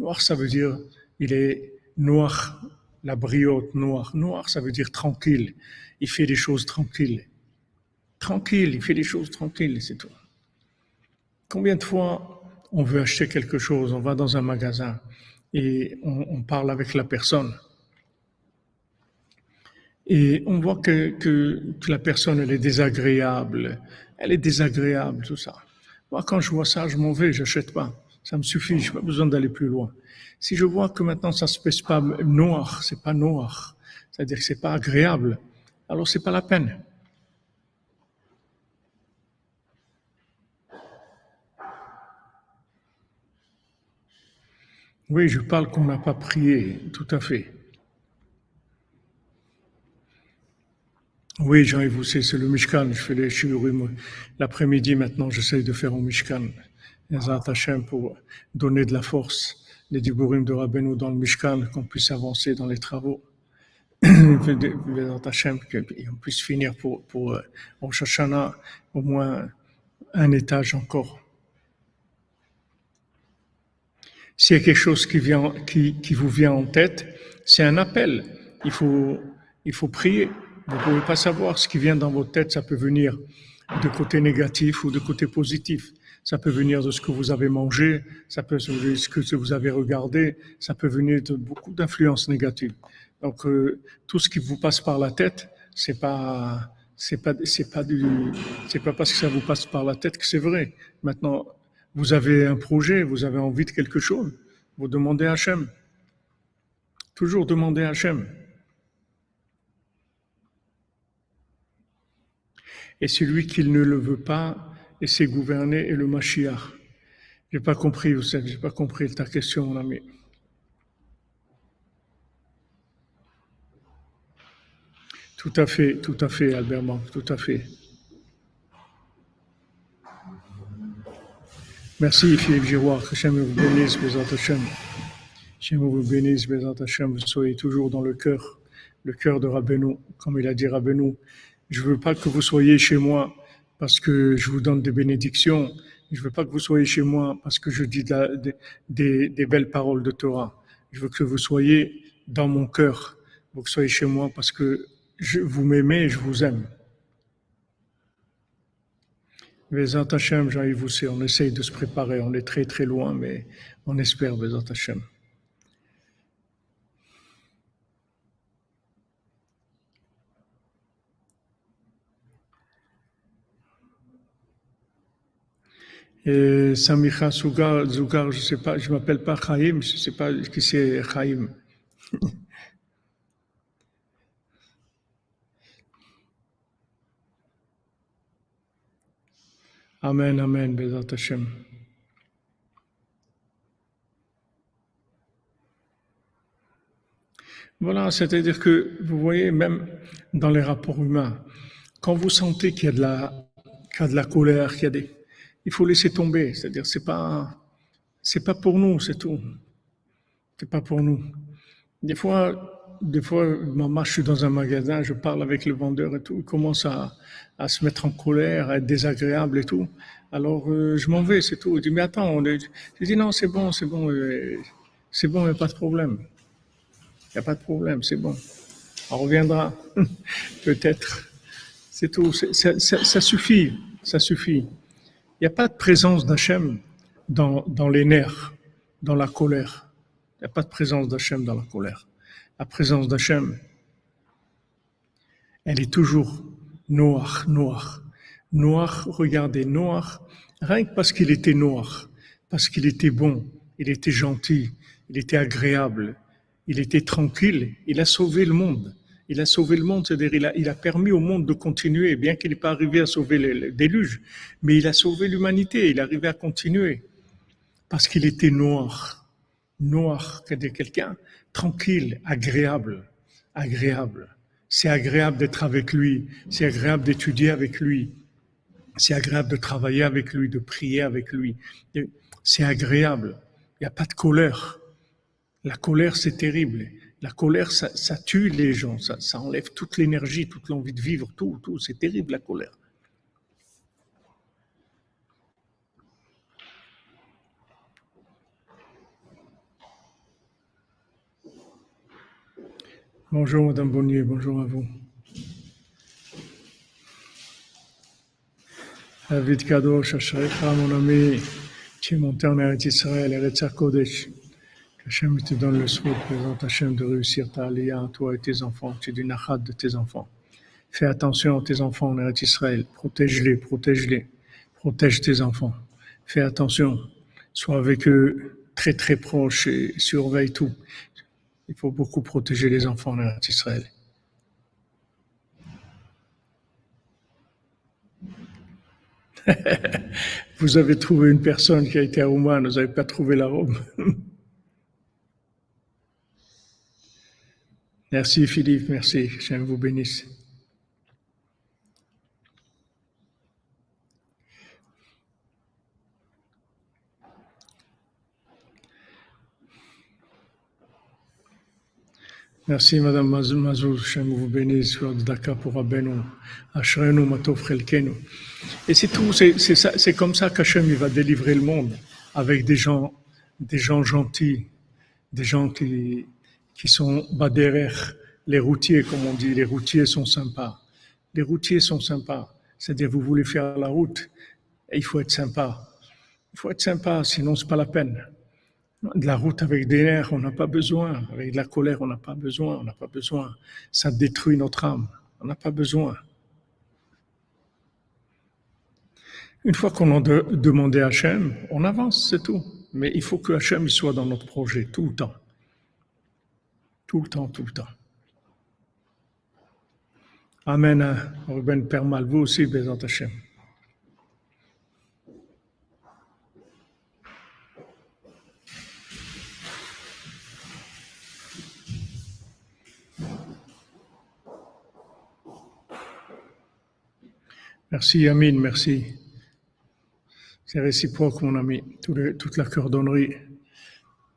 Noach, ça veut dire, il est noir, la briote noir. Noir, ça veut dire tranquille. Il fait des choses tranquilles. Tranquille, il fait des choses tranquilles, c'est tout. Combien de fois on veut acheter quelque chose, on va dans un magasin et on, parle avec la personne. Et on voit que, que, la personne, elle est désagréable. Elle est désagréable, tout ça. Moi, quand je vois ça, je m'en vais, j'achète pas. Ça me suffit, je n'ai pas besoin d'aller plus loin. Si je vois que maintenant ça se pèse pas noir, c'est pas noir, c'est-à-dire que c'est pas agréable, alors c'est pas la peine. Oui, je parle qu'on n'a pas prié, tout à fait. Oui, Jean-Yves, vous c'est le Mishkan. Je fais les shiurim l'après-midi maintenant, j'essaye de faire au Mishkan. Pour donner de la force, les Diburim de Rabbeinu dans le Mishkan, qu'on puisse avancer dans les travaux. Hashem, qu'on puisse finir pour, pour euh, Rosh Hashanah au moins un étage encore. S'il y a quelque chose qui, vient, qui, qui vous vient en tête, c'est un appel. Il faut, il faut prier. Vous ne pouvez pas savoir ce qui vient dans votre tête, ça peut venir de côté négatif ou de côté positif. Ça peut venir de ce que vous avez mangé, ça peut venir de ce que vous avez regardé, ça peut venir de beaucoup d'influences négatives. Donc euh, tout ce qui vous passe par la tête, c'est pas c'est pas pas parce que ça vous passe par la tête que c'est vrai. Maintenant, vous avez un projet, vous avez envie de quelque chose, vous demandez à Hachem. Toujours demander à Hachem. Et celui qui ne le veut pas, et c'est gouverner et le Mashiach. J'ai pas compris, vous savez, j'ai pas compris ta question, mon ami. Tout à fait, tout à fait, Albert Bank, tout à fait. Merci, Philippe Giroir. Que vous bénisse, Bézat Hachem. Hachem vous bénisse, Bézat Hachem. Soyez toujours dans le cœur, le cœur de Rabbeinu, comme il a dit Rabbeinu. Je veux pas que vous soyez chez moi parce que je vous donne des bénédictions. Je veux pas que vous soyez chez moi parce que je dis des, belles paroles de Torah. Je veux que vous soyez dans mon cœur. vous soyez chez moi parce que je, vous m'aimez je vous aime. Vezat Hashem, Jean-Yves vous on essaye de se préparer. On est très très loin, mais on espère, Vezat Hashem. Et Samicha Zougar, je sais pas, je m'appelle pas Chaim, je sais pas qui c'est Chaim. (laughs) Amen, Amen, Bezat Hashem. Voilà, c'est-à-dire que vous voyez, même dans les rapports humains, quand vous sentez qu'il y a de la, qu'il y a de la colère, qu'il y a des, il faut laisser tomber. C'est-à-dire, c'est pas, c'est pas pour nous, c'est tout. C'est pas pour nous. Des fois, des fois, maman, je suis dans un magasin, je parle avec le vendeur et tout, il commence à, à se mettre en colère, à être désagréable et tout. Alors, euh, je m'en vais, c'est tout. Il dit, mais attends, on est... je dis, non, c'est bon, c'est bon, euh, c'est bon, il n'y a pas de problème. Il n'y a pas de problème, c'est bon. On reviendra, (laughs) peut-être. C'est tout, ça, ça, suffit, ça suffit. Il n'y a pas de présence d'Hachem dans, dans les nerfs. dans la colère. Il n'y a pas de présence d'Hachem dans la colère. La présence d'Hachem, elle est toujours noire, noire. Noir, regardez, noir, rien que parce qu'il était noir, parce qu'il était bon, il était gentil, il était agréable, il était tranquille, il a sauvé le monde. Il a sauvé le monde, c'est-à-dire il a, permis au monde de continuer, bien qu'il n'ait pas arrivé à sauver le, déluge, mais il a sauvé l'humanité, il est arrivé à continuer, parce qu'il était noir. Noir, c'est-à-dire quelqu'un tranquille, agréable, agréable. C'est agréable d'être avec lui, c'est agréable d'étudier avec lui, c'est agréable de travailler avec lui, de prier avec lui. C'est agréable. Il n'y a pas de colère. La colère, c'est terrible. La colère, ça, tue les gens, ça enlève toute l'énergie, toute l'envie de vivre, tout, tout. C'est terrible la colère. Bonjour Madame Bonnier, bonjour à vous. David Kadosh, Ashrecha, mon ami, tu es monté en Eretz Israël, Eretz Kodesh. Hachem te donne le souhait, présente Hachem de réussir ta alia, toi et tes enfants. Tu es du nachat de tes enfants. Fais attention à tes enfants en Eretz Israël. Protège-les, protège-les. Protège tes enfants. Fais attention. Sois avec eux très très proche et surveille tout. Il faut beaucoup protéger les enfants en Israël. (laughs) vous avez trouvé une personne qui a été à Ouman, vous n'avez pas trouvé la robe. (laughs) merci Philippe, merci. J'aime vous bénisse. Merci Madame Mazou, Shem vous bénisse, Daka pour Abenu, Ashrenu Matov Chelkenu. Et c'est tout, c'est comme ça qu'Hachem va délivrer le monde, avec des gens, des gens gentils, des gens qui, qui sont derrière les routiers, comme on dit, les routiers sont sympas. Les routiers sont sympas, c'est-à-dire vous voulez faire la route, et il faut être sympa. Il faut être sympa, sinon c'est pas la peine. De la route avec des nerfs, on n'a pas besoin. Avec de la colère, on n'a pas besoin. On n'a pas besoin. Ça détruit notre âme. On n'a pas besoin. Une fois qu'on a demandé à Hachem, on avance, c'est tout. Mais il faut que Hachem soit dans notre projet tout le temps. Tout le temps, tout le temps. Amen. Ruben Permal, vous aussi, Bézant Hachem. Merci Yamine, merci. C'est réciproque, mon ami. toute la cordonnerie,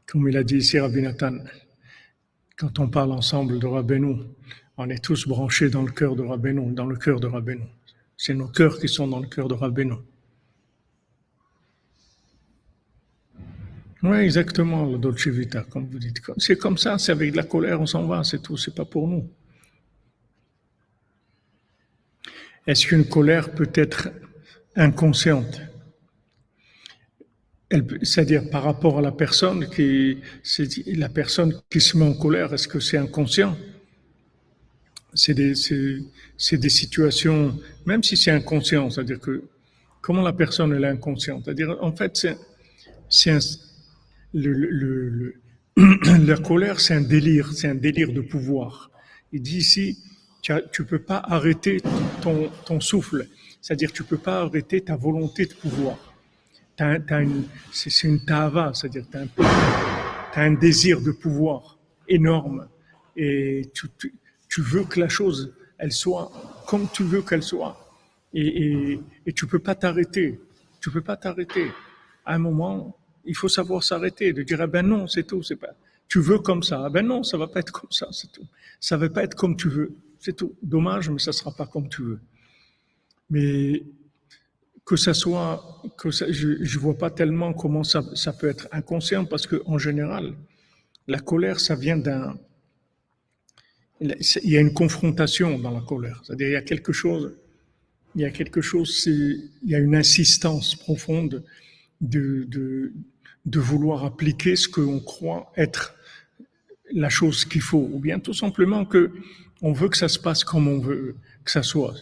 comme il a dit ici Rabbi Nathan, quand on parle ensemble de Rabbeinu, on est tous branchés dans le cœur de Rabbeinu, dans le cœur de Rabbeinu. C'est nos cœurs qui sont dans le cœur de Rabbeinu. Oui, exactement, le Dolce Vita, comme vous dites. C'est comme ça, c'est avec de la colère, on s'en va, c'est tout, c'est pas pour nous. Est-ce qu'une colère peut être inconsciente? C'est-à-dire par rapport à la personne qui, la personne qui se met en colère, est-ce que c'est inconscient? C'est des, situations, même si c'est inconscient, c'est-à-dire que comment la personne est inconsciente? C'est-à-dire, en fait, c'est, (clears throat) la colère, c'est un délire, c'est un délire de pouvoir. Il dit ici, tu ne peux pas arrêter ton, souffle, c'est-à-dire tu ne peux pas arrêter ta volonté de pouvoir. C'est une tava, c'est-à-dire tu as, un désir de pouvoir énorme et tu, veux que la chose, elle soit comme tu veux qu'elle soit. Et, tu peux pas t'arrêter. Tu peux pas t'arrêter. À un moment, il faut savoir s'arrêter, de dire, ah ben non, c'est tout, c'est pas, tu veux comme ça. Ah ben non, ça va pas être comme ça, c'est tout. Ça va pas être comme tu veux. C'est. Dommage, mais ça sera pas comme tu veux. Mais que ça soit, que je, ne vois pas tellement comment ça, peut être inconscient parce que en général, la colère, ça vient d'un, il y a une confrontation dans la colère. C'est-à-dire, il y a quelque chose, il y a quelque chose, il y a une insistance profonde de, de, de vouloir appliquer ce qu'on croit être la chose qu'il faut, ou bien tout simplement que on veut que ça se passe comme on veut que ça soit.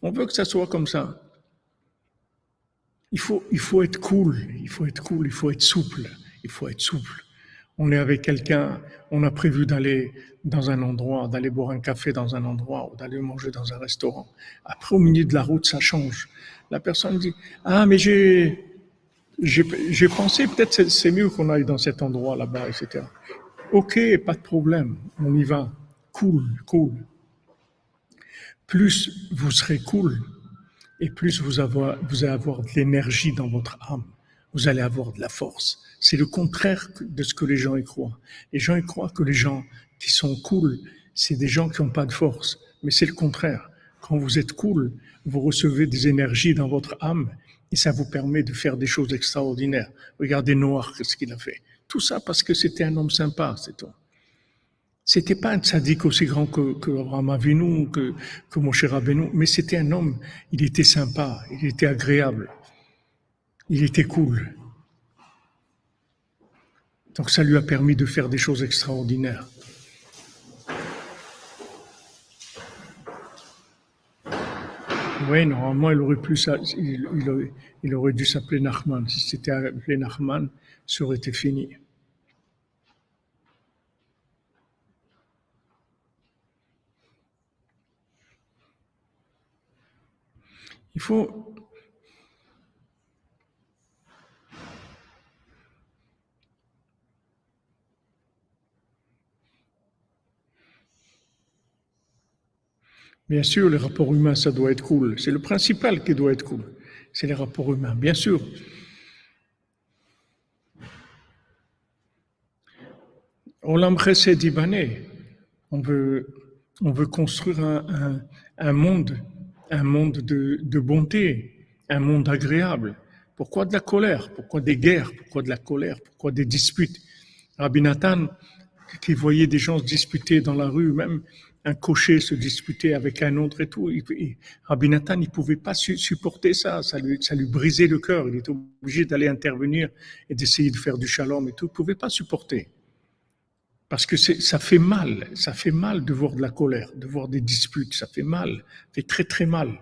On veut que ça soit comme ça. Il faut, il faut être cool, il faut être cool, il faut être souple, il faut être souple. On est avec quelqu'un, on a prévu d'aller dans un endroit, d'aller boire un café dans un endroit ou d'aller manger dans un restaurant. Après, au milieu de la route, ça change. La personne dit, ah, mais j'ai, j'ai pensé peut-être c'est mieux qu'on aille dans cet endroit là-bas, etc. Ok, pas de problème, on y va. Cool, cool. Plus vous serez cool et plus vous, avoir, vous allez avoir de l'énergie dans votre âme. Vous allez avoir de la force. C'est le contraire de ce que les gens y croient. Les gens y croient que les gens qui sont cool, c'est des gens qui n'ont pas de force. Mais c'est le contraire. Quand vous êtes cool, vous recevez des énergies dans votre âme et ça vous permet de faire des choses extraordinaires. Regardez Noir, ce qu'il a fait. Tout ça parce que c'était un homme sympa, c'est tout. C'était pas un tzaddik aussi grand que, que Abraham Avinu, que, que Moshe Rabbeinu, mais c'était un homme, il était sympa, il était agréable, il était cool. Donc ça lui a permis de faire des choses extraordinaires. Oui, normalement, il aurait, pu, il, il aurait dû s'appeler Nachman. Si c'était appelé Nachman, ça aurait été fini. Il faut Bien sûr, les rapports humains, ça doit être cool. C'est le principal qui doit être cool. C'est les rapports humains, bien sûr. Olam Chesed Ibanais, on veut, on veut construire un, un, monde, un monde de, bonté, un monde agréable. Pourquoi de la colère? Pourquoi des guerres? Pourquoi de la colère? Pourquoi des disputes? Rabbi Nathan, qui voyait des gens se disputer dans la rue, même un cocher se disputer avec un autre et tout. Et Rabbi Nathan, il pouvait pas supporter ça. Ça lui, ça lui brisait le cœur. Il était obligé d'aller intervenir et d'essayer de faire du shalom et tout. Il pouvait pas supporter. Parce que ça fait mal. Ça fait mal de voir de la colère, de voir des disputes. Ça fait mal. Ça fait très, très mal.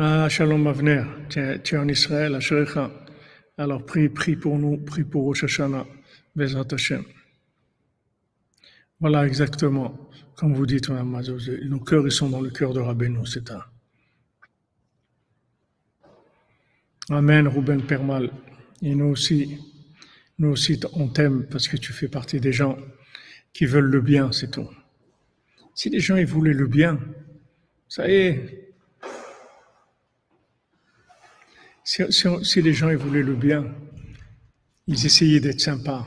Ah, Shalom Avner, tu es, en Israël, à. Alors prie, prie pour nous, prie pour Rosh Hashanah. Voilà exactement, comme vous dites, nos cœurs sont dans le cœur de Rabbeinu, c'est un. Amen, Ruben Permal. Et nous aussi, nous aussi, on t'aime parce que tu fais partie des gens qui veulent le bien, c'est tout. Si les gens voulaient le bien, ça y est, Si, les gens voulaient le bien, ils essayaient d'être sympas.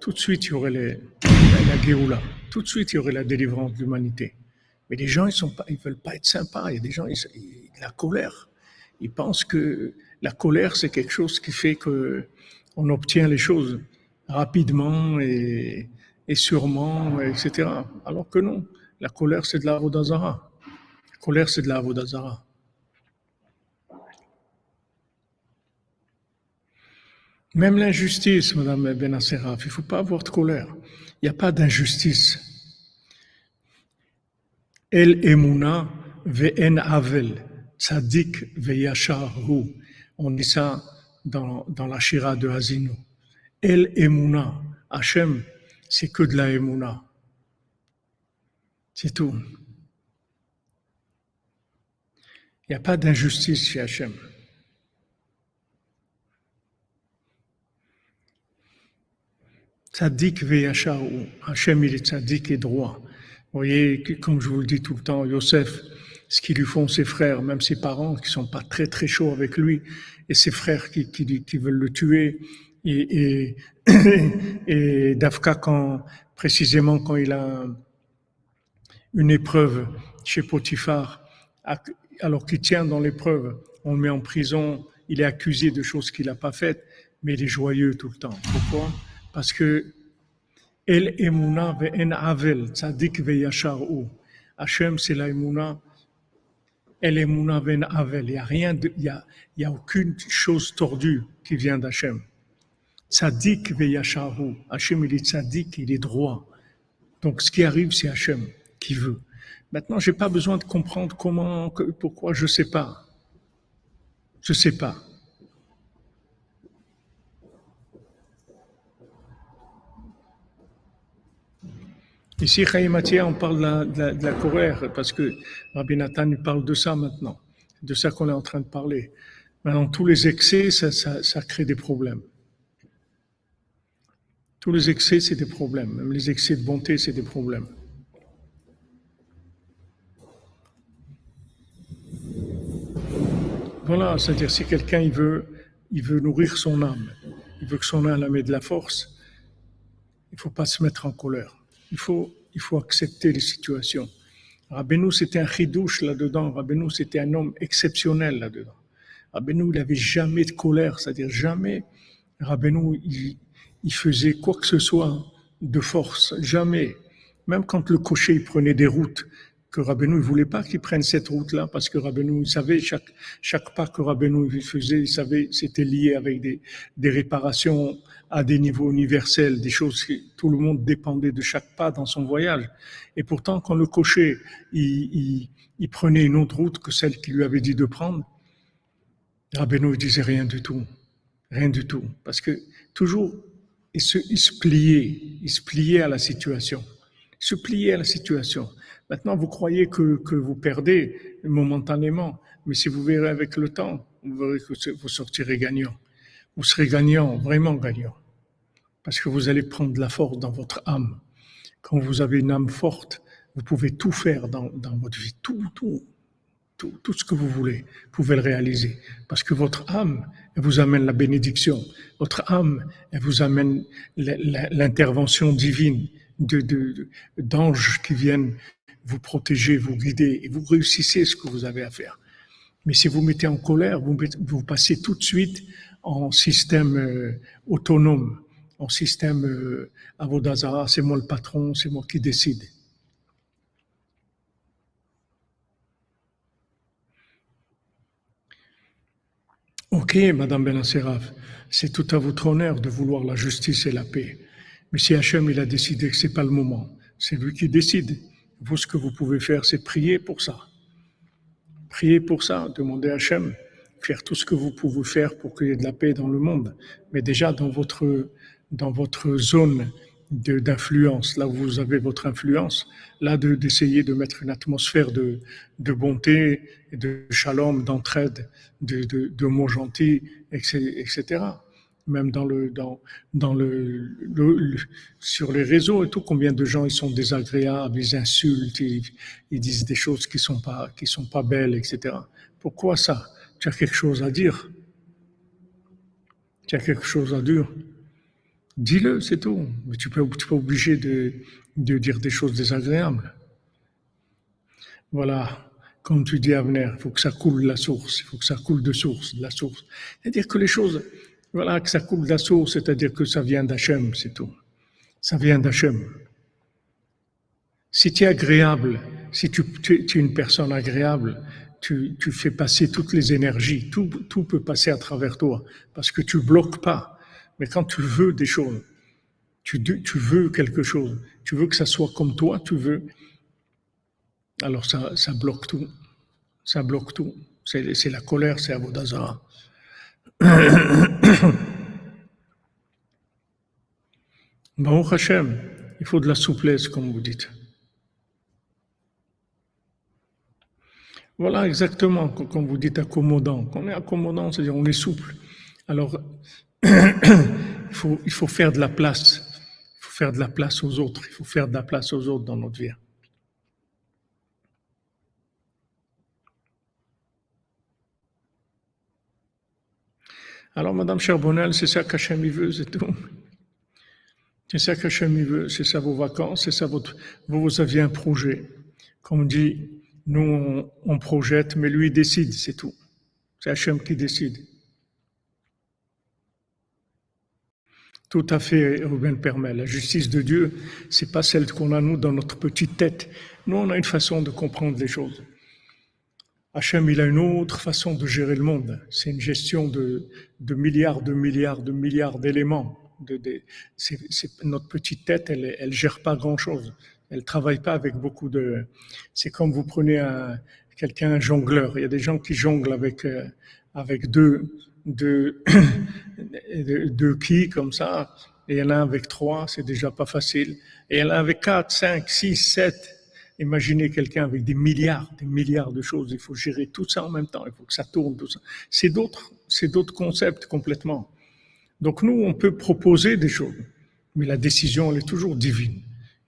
Tout de suite, il y aurait la, Géoula. Tout de suite, il y aurait la délivrance de l'humanité. Mais les gens, ils ne veulent pas être sympas. Il y a des gens, ils, la colère. Ils pensent que la colère, c'est quelque chose qui fait que on obtient les choses rapidement et, sûrement, etc. Alors que non, la colère, c'est de la Vodazara. La colère, c'est de la Vodazara. Même l'injustice, Madame Benasseraf, il ne faut pas avoir de colère. Il n'y a pas d'injustice. El emuna ve'en avel, tzadik ve'yasharu. On dit ça dans, dans la Shira de Hazinu. El emuna, Hachem, c'est que de la emuna. C'est tout. Il n'y a pas d'injustice chez Hachem. Tzadik ou Hachem il est tzadik et droit. Vous voyez, comme je vous le dis tout le temps, Yosef, ce qu'ils lui font ses frères, même ses parents qui sont pas très très chauds avec lui, et ses frères qui, qui, qui veulent le tuer, et, et, (coughs) et Dafka quand, précisément quand il a une épreuve chez Potiphar, alors qu'il tient dans l'épreuve, on le met en prison, il est accusé de choses qu'il n'a pas faites, mais il est joyeux tout le temps. Pourquoi? Parce que El emuna ve'en avel, tzadik ve'yachar ou. Hachem, c'est la emuna. El emuna ve'en avel. Il n'y a rien, a, il y a aucune chose tordue qui vient d'Hachem. Tzadik ve'yachar ou. Hachem, il est tzadik, il est droit. Donc, ce qui arrive, c'est Hachem qui veut. Maintenant, j'ai pas besoin de comprendre comment, pourquoi, je sais pas. Je sais pas. Ici, Chaïmatia, on parle de la, de, parce que Rabbi Nathan parle de ça maintenant, de ça qu'on est en train de parler. Maintenant, tous les excès, ça crée des problèmes. Tous les excès, c'est des problèmes. Même les excès de bonté, c'est des problèmes. Voilà, c'est-à-dire si quelqu'un il veut, il veut nourrir son âme, il veut que son âme ait de la force, il ne faut pas se mettre en colère. Il faut, il faut accepter les situations. Rabbeinu, c'était un chidouche là-dedans. Rabbeinu, c'était un homme exceptionnel là-dedans. Rabbeinu, il n'avait jamais de colère, c'est-à-dire jamais. Rabbeinu, il, il, faisait quoi que ce soit de force, jamais. Même quand le cocher il prenait des routes que Rabbeinu ne voulait pas qu'il prenne cette route-là, parce que Rabbeinu savait chaque, chaque pas que Rabbeinu faisait, il savait c'était lié avec des, des réparations à des niveaux universels, des choses qui tout le monde dépendait de chaque pas dans son voyage. Et pourtant, quand le cocher il, il, il prenait une autre route que celle qu'il lui avait dit de prendre, Rabbeinu ne disait rien du tout, rien du tout, parce que toujours il se, il se pliait, il se pliait à la situation, il se pliait à la situation. Maintenant, vous croyez que, que vous perdez momentanément, mais si vous verrez avec le temps, vous verrez que vous sortirez gagnant. Vous serez gagnant, vraiment gagnant. Parce que vous allez prendre la force dans votre âme. Quand vous avez une âme forte, vous pouvez tout faire dans, dans votre vie. Tout, tout, tout, tout ce que vous voulez, vous pouvez le réaliser. Parce que votre âme, elle vous amène la bénédiction. Votre âme, elle vous amène l'intervention divine de, de, d'anges qui viennent vous protéger, vous guider, et vous réussissez ce que vous avez à faire. Mais si vous mettez en colère, vous, passez tout de suite en système euh, autonome, en système euh, Avodazara, c'est moi le patron, c'est moi qui décide. Ok, Madame Benacerraf, c'est tout à votre honneur de vouloir la justice et la paix. Mais si Hachem il a décidé que c'est pas le moment, c'est lui qui décide. Vous, ce que vous pouvez faire, c'est prier pour ça. Prier pour ça, demander à Hachem, faire tout ce que vous pouvez faire pour qu'il y ait de la paix dans le monde. Mais déjà dans votre, dans votre zone d'influence, là où vous avez votre influence, là d'essayer de, mettre une atmosphère de, bonté, de shalom, d'entraide, de, de, de mots gentils, etc même dans le, dans, dans le, sur les réseaux et tout, combien de gens ils sont désagréables, ils insultent, ils, ils disent des choses qui sont pas, qui sont pas belles, etc. Pourquoi ça? Tu as quelque chose à dire Tu as quelque chose à dire Dis-le, c'est tout. Mais tu peux, tu peux obligé de, de dire des choses désagréables. Voilà. Comme tu dis, Avner, il faut que ça coule de la source, il faut que ça coule de source, de la source. C'est-à-dire que les choses, voilà, que ça coule source, c'est-à-dire que ça vient d'Hachem, c'est tout. Ça vient d'Hachem. Si tu es agréable, si tu, es une personne agréable, tu, fais passer toutes les énergies, tout, peut passer à travers toi, parce que tu bloques pas. Mais quand tu veux des choses, tu, tu veux quelque chose, tu veux que ça soit comme toi, tu veux, alors ça, ça bloque tout. Ça bloque tout. C'est la colère, c'est Avodazara. (coughs) Baruch Hashem, il faut de la souplesse, comme vous dites. Voilà exactement, comme vous dites, accommodant. Quand on est accommodant, c'est-à-dire on est souple. Alors, (coughs) il, faut, il faut faire de la place. Il faut faire de la place aux autres. Il faut faire de la place aux autres dans notre vie. Alors, Madame Charbonnel, c'est ça qu'Hachem veut, c'est tout. C'est ça qu'Hachem veut, c'est ça vos vacances, c'est ça votre. Vous, vous aviez un projet. Comme on dit, nous, on, projette, mais lui, il décide, c'est tout. C'est Hachem qui décide. Tout à fait, Ruben permet. La justice de Dieu, c'est pas celle qu'on a nous dans notre petite tête. Nous, on a une façon de comprendre les choses. Hachem, il a une autre façon de gérer le monde. C'est une gestion de, de, milliards, de milliards, de milliards d'éléments. De, de notre petite tête, elle, elle gère pas grand chose. Elle travaille pas avec beaucoup de. C'est comme vous prenez un, quelqu'un un jongleur. Il y a des gens qui jonglent avec euh, avec deux deux (coughs) deux qui comme ça. Et il y en a avec trois, c'est déjà pas facile. Et il y en a avec quatre, cinq, six, sept. Imaginez quelqu'un avec des milliards, des milliards de choses. Il faut gérer tout ça en même temps. Il faut que ça tourne, tout ça. C'est d'autres, c'est d'autres concepts complètement. Donc nous, on peut proposer des choses, mais la décision, elle est toujours divine.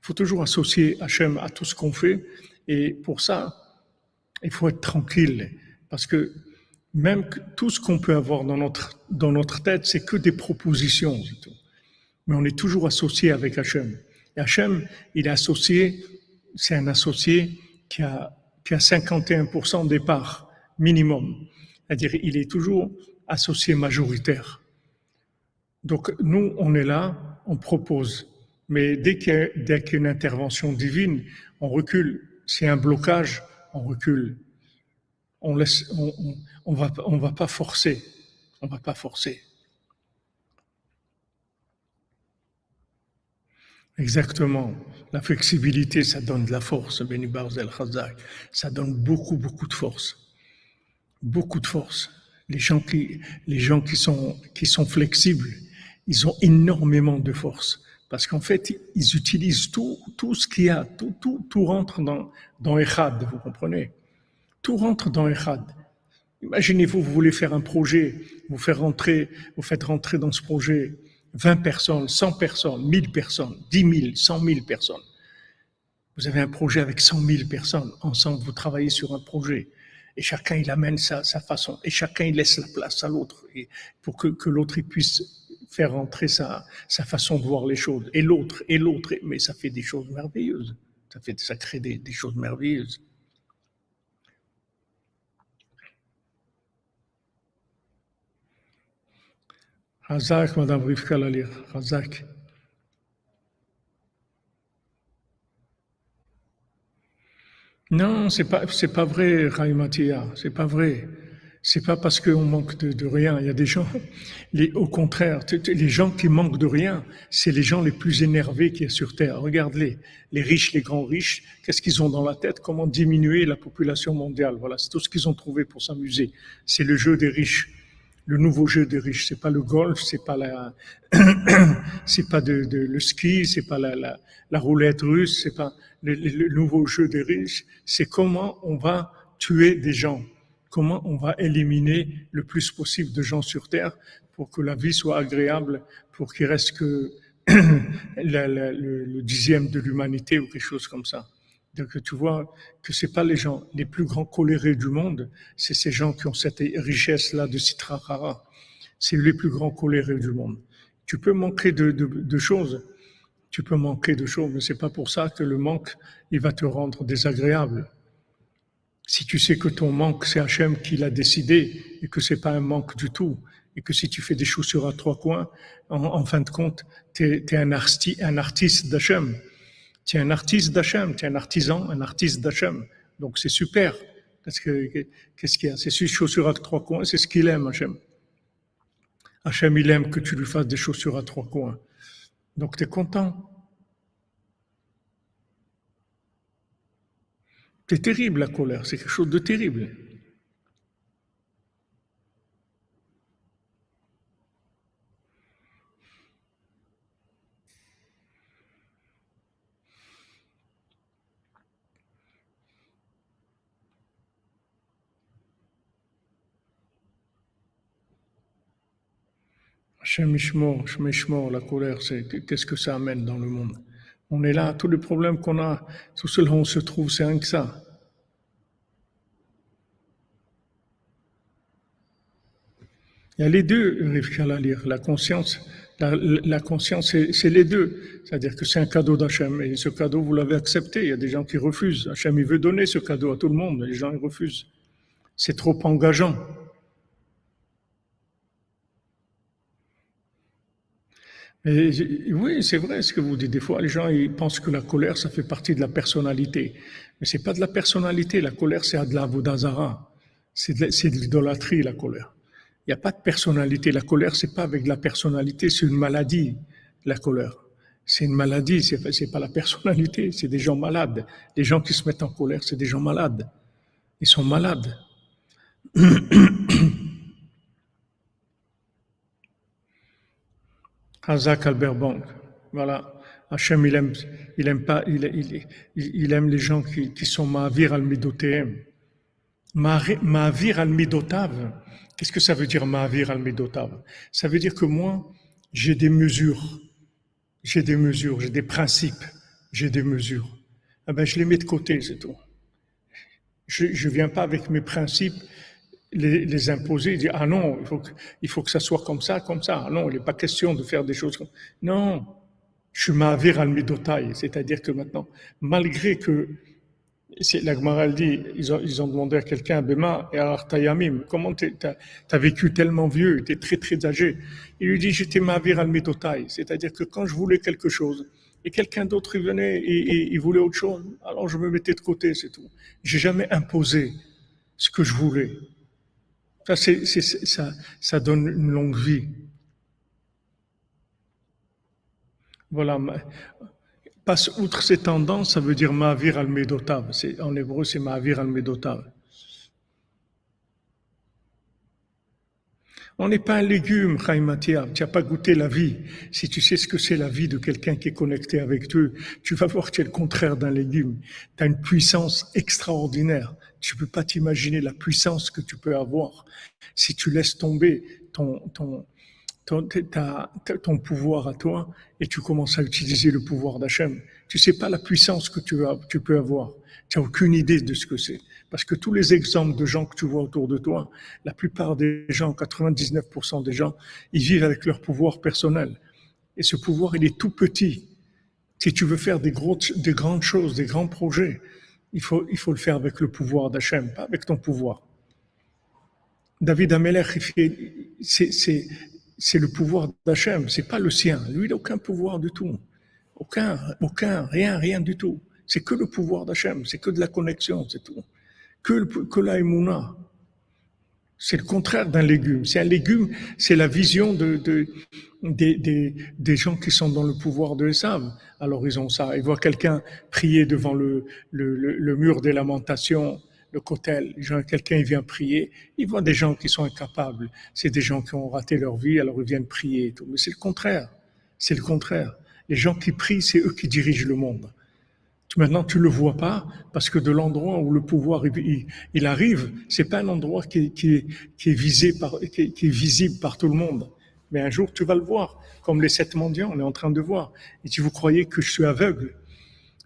Il faut toujours associer Hachem à tout ce qu'on fait. Et pour ça, il faut être tranquille. Parce que même que tout ce qu'on peut avoir dans notre, dans notre tête, c'est que des propositions. Mais on est toujours associé avec Hachem. Et Hachem, il est associé c'est un associé qui a, qui a 51% des parts minimum. C'est-à-dire, il est toujours associé majoritaire. Donc, nous, on est là, on propose. Mais dès qu'il y, a, une intervention divine, on recule. C'est un blocage, on recule. On on va, on va pas forcer. On va pas forcer. Exactement. La flexibilité, ça donne de la force, Beni Barzel Khazak. Ça donne beaucoup, beaucoup de force. Beaucoup de force. Les gens qui, les gens qui sont, qui sont flexibles, ils ont énormément de force. Parce qu'en fait, ils utilisent tout, tout ce qu'il y a, tout, tout, tout rentre dans, dans Echad, vous comprenez? Tout rentre dans Echad. Imaginez-vous, vous voulez faire un projet, vous faites rentrer, vous faites rentrer dans ce projet 20 personnes, 100 personnes, 1000 personnes, 10 000, 100 000 personnes. Vous avez un projet avec 100 000 personnes. Ensemble, vous travaillez sur un projet. Et chacun, il amène sa, sa façon. Et chacun, il laisse la place à l'autre. Pour que, que l'autre puisse faire entrer sa, sa façon de voir les choses. Et l'autre, et l'autre. Mais ça fait des choses merveilleuses. Ça, fait, ça crée des, des choses merveilleuses. Razak, Madame Rivka Lalir, Razak. Non, c'est pas, c'est pas vrai, Raïmatia, c'est pas vrai. C'est pas parce qu'on manque de, rien. Il y a des gens, au contraire, les gens qui manquent de rien, c'est les gens les plus énervés qu'il y a sur Terre. Regarde-les, les riches, les grands riches, qu'est-ce qu'ils ont dans la tête? Comment diminuer la population mondiale? Voilà, c'est tout ce qu'ils ont trouvé pour s'amuser. C'est le jeu des riches le nouveau jeu des riches. C'est pas le golf, c'est pas la, (clears throat) c'est pas de, de, le ski, c'est pas la, la, roulette russe, c'est pas le, le, nouveau jeu des riches. C'est comment on va tuer des gens, comment on va éliminer le plus possible de gens sur Terre pour que la vie soit agréable, pour qu'il reste que (clears throat) le, le dixième de l'humanité ou quelque chose comme ça. Donc tu vois que c'est pas les gens les plus grands colérés du monde, c'est ces gens qui ont cette richesse-là de Citrahara. C'est les plus grands colérés du monde. Tu peux manquer de, choses, tu peux manquer de choses, mais c'est pas pour ça que le manque, il va te rendre désagréable. Si tu sais que ton manque, c'est Hachem qui l'a décidé et que c'est pas un manque du tout, et que si tu fais des chaussures à trois coins, en, fin de compte, tu es, un, un artiste d'Hachem tu es un artiste d'Hachem, tu es un artisan, un artiste d'Hachem. Donc c'est super. Qu'est-ce qu'il y a? C'est ces chaussures à trois coins, c'est ce qu'il aime, Hachem. Hachem, il aime que tu lui fasses des chaussures à trois coins. Donc tu es content. C'est terrible la colère, c'est quelque chose de terrible. Hachem Ishmor, la colère, c'est qu'est-ce que ça amène dans le monde? On est là, tous les problèmes qu'on a, tout cela on se trouve, c'est rien que ça. Il y a les deux, lire. La conscience, la, la conscience, c'est les deux. C'est-à-dire que c'est un cadeau d'Hachem. Et ce cadeau, vous l'avez accepté. Il y a des gens qui refusent. Hachem, il veut donner ce cadeau à tout le monde. Les gens, ils refusent. C'est trop engageant. Oui, c'est vrai ce que vous dites. Des fois, les gens ils pensent que la colère, ça fait partie de la personnalité. Mais c'est pas de la personnalité. La colère, c'est de la vodazara. C'est de l'idolâtrie, la colère. Il n'y a pas de personnalité. La colère, c'est pas avec la personnalité, c'est une maladie, la colère. C'est une maladie, c'est pas la personnalité, c'est des gens malades. Les gens qui se mettent en colère, c'est des gens malades. Ils sont malades. (clears throat) Hazak Albert Bank. Voilà. Hachem, il aime, il aime pas, il, il, il aime les gens qui, qui sont Ma'avir al-Midotem. Ma'avir al-Midotav. Qu'est-ce que ça veut dire Ma'avir al-Midotav? Ça veut dire que moi, j'ai des mesures. J'ai des mesures, j'ai des principes, j'ai des mesures. Eh ben, je les mets de côté, c'est tout. Je ne viens pas avec mes principes les, les imposer, dire ah non, il faut, que, il faut que ça soit comme ça, comme ça. Ah non, il n'est pas question de faire des choses comme Non, je suis ma'avir al c'est-à-dire que maintenant, malgré que la Gemara dit, ils ont, ils ont demandé à quelqu'un, Bema et Artayamim, comment tu as, vécu tellement vieux, tu es très très âgé. Il lui dit, j'étais ma'avir al c'est-à-dire que quand je voulais quelque chose, et quelqu'un d'autre venait et, il voulait autre chose, alors je me mettais de côté, c'est tout. J'ai jamais imposé ce que je voulais. Ça, donne une longue vie. Voilà. Passe outre ces tendances, ça veut dire Ma'avir al-Medotav. En hébreu, c'est Ma'avir al-Medotav. On n'est pas un légume, Matia. Tu n'as pas goûté la vie. Si tu sais ce que c'est la vie de quelqu'un qui est connecté avec toi, tu vas voir que tu es le contraire d'un légume. Tu as une puissance extraordinaire. Tu peux pas t'imaginer la puissance que tu peux avoir si tu laisses tomber ton, ton, ton, ton pouvoir à toi et tu commences à utiliser le pouvoir d'Hachem. Tu sais pas la puissance que tu, tu peux avoir. Tu n'as aucune idée de ce que c'est. Parce que tous les exemples de gens que tu vois autour de toi, la plupart des gens, 99% des gens, ils vivent avec leur pouvoir personnel. Et ce pouvoir, il est tout petit. Si tu veux faire des, grandes choses, des grands projets, il faut, le faire avec le pouvoir d'Hachem, pas avec ton pouvoir. David Ameler, c'est le pouvoir d'Hachem, c'est pas le sien. Lui, il n'a aucun pouvoir du tout. Aucun, aucun, rien, rien du tout. C'est que le pouvoir d'Hachem, c'est que de la connexion, c'est tout. Que, que la C'est le contraire d'un légume. C'est un légume, c'est la vision de, de des, gens qui sont dans le pouvoir de Esav. Alors ils ont ça. Ils voient quelqu'un prier devant le, le, le, mur des lamentations, le cotel. Quelqu'un vient prier. Ils voient des gens qui sont incapables. C'est des gens qui ont raté leur vie, alors ils viennent prier. Et tout. Mais c'est le contraire. C'est le contraire. Les gens qui prient, c'est eux qui dirigent le monde. Maintenant, tu le vois pas parce que de l'endroit où le pouvoir il, il arrive, c'est pas un endroit qui, qui, qui est visé par, qui, qui, est visible par tout le monde. Mais un jour, tu vas le voir, comme les sept mendiants, on est en train de voir. Et si vous croyez que je suis aveugle,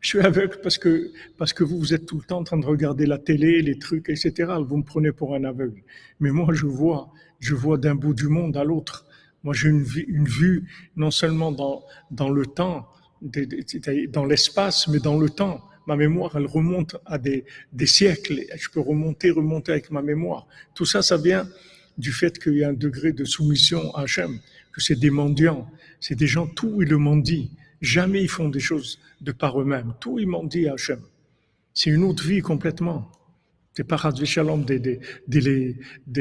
je suis aveugle parce que parce que vous vous êtes tout le temps en train de regarder la télé, les trucs, etc. Vous me prenez pour un aveugle. Mais moi, je vois, je vois d'un bout du monde à l'autre. Moi, j'ai une, une vue non seulement dans dans le temps dans l'espace, mais dans le temps. Ma mémoire, elle remonte à des, siècles. Je peux remonter, remonter avec ma mémoire. Tout ça, ça vient du fait qu'il y a un degré de soumission à Hachem, que c'est des mendiants. C'est des gens, tout ils le mendient. Jamais ils font des choses de par eux-mêmes. Tout ils mendient à Hachem. C'est une autre vie complètement. C'est pas Shalom des, des,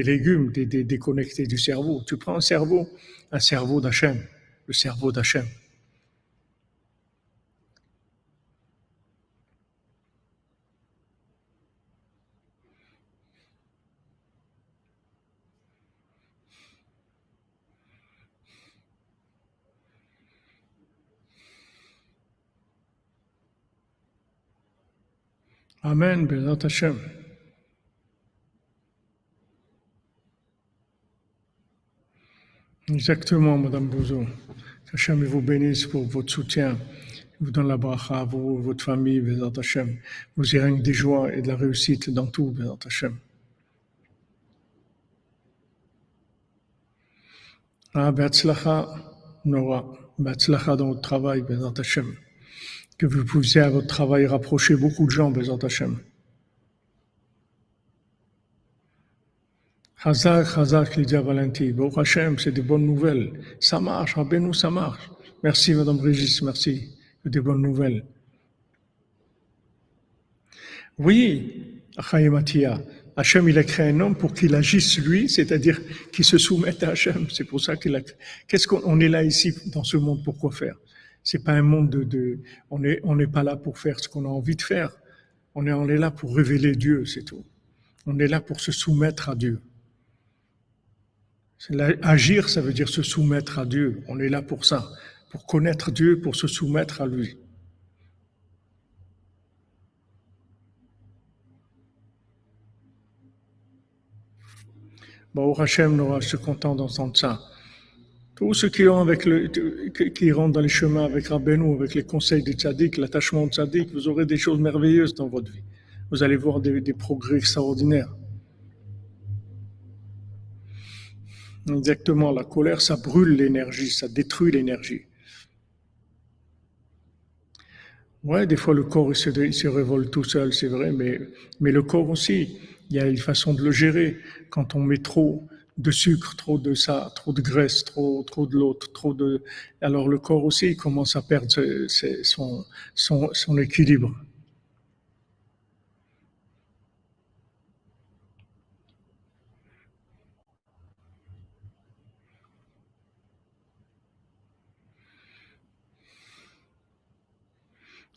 légumes, des, des, déconnectés du cerveau. Tu prends un cerveau, un cerveau d'Hachem, le cerveau d'Hachem. Amen, Bézat Hashem. Exactement, Madame Bouzou. Hachem vous bénisse pour votre soutien. vous donne la bracha vous, votre famille, Bézat Hashem. Vous y règne des joies et de la réussite dans tout, Bézat Hashem. Ah, Beatzlacha, Nora. Beatzlacha dans votre travail, Bézat Hashem que vous puissiez à votre travail rapprocher beaucoup de gens, Bézant Hachem. Hazak, Hazak, Lydia Valenti. Bon Hachem, c'est des bonnes nouvelles. Ça marche, Rabbeinu, ça marche. Merci, Madame Régis, merci. Des bonnes nouvelles. Oui, Matia, Hachem, il a créé un homme pour qu'il agisse lui, c'est-à-dire qu'il se soumette à Hachem. C'est pour ça qu'il a. Qu'est-ce qu'on est là ici dans ce monde pour quoi faire? C'est pas un monde de. on n'est on pas là pour faire ce qu'on a envie de faire. On est, on est là pour révéler Dieu, c'est tout. On est là pour se soumettre à Dieu. Agir, ça veut dire se soumettre à Dieu. On est là pour ça, pour connaître Dieu, pour se soumettre à lui. Bon, Hachem, nous, je suis content d'entendre ça. Tous ceux qui, rentrent dans les chemins avec Rabbeinu, avec les conseils des tzaddik, l'attachement au tzaddik, vous aurez des choses merveilleuses dans votre vie. Vous allez voir des, progrès extraordinaires. Exactement, la colère, ça brûle l'énergie, ça détruit l'énergie. Ouais, des fois le corps il se, révolte tout seul, c'est vrai, mais le corps aussi, il y a une façon de le gérer. Quand on met trop de sucre, trop de ça, trop de graisse, trop, trop de l'autre, trop de, alors le corps aussi commence à perdre son, son, équilibre.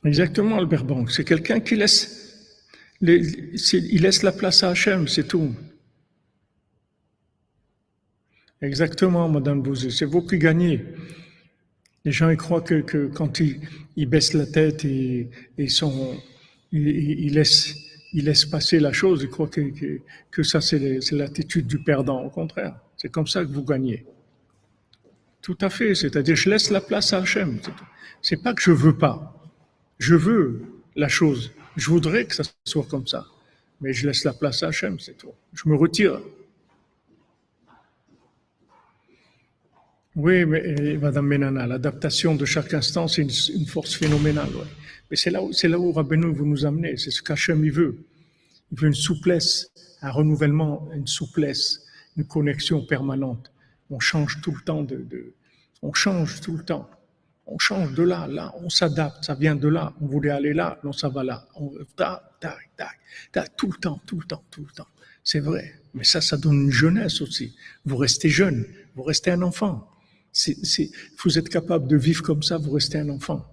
Exactement, Albert Bank. C'est quelqu'un qui laisse, il laisse la place à Hachem, c'est tout. Exactement, Madame Bouzé. C'est vous qui gagnez. Les gens ils croient que, quand ils, baissent la tête et, ils, laissent, passer la chose, ils croient que, que, ça c'est l'attitude du perdant. Au contraire, c'est comme ça que vous gagnez. Tout à fait. C'est-à-dire, je laisse la place à Hachem. C'est pas que je veux pas. Je veux la chose. Je voudrais que ça soit comme ça. Mais je laisse la place à Hachem, c'est tout. Je me retire. Oui, mais Madame Menana, l'adaptation de chaque instant, c'est une, force phénoménale. Mais c'est là où, c'est là où Rabbeinu veut nous amener. C'est ce qu'Hachem il veut. Il veut une souplesse, un renouvellement, une souplesse, une connexion permanente. On change tout le temps de, de on change tout le temps on change de là, là, on s'adapte, ça vient de là, on voulait aller là, non, ça va là. On, tac, tac, tac, tout le temps, tout le temps, tout le temps. C'est vrai. Mais ça, ça donne une jeunesse aussi. Vous restez jeune, vous restez un enfant. C'est, vous êtes capable de vivre comme ça, vous restez un enfant.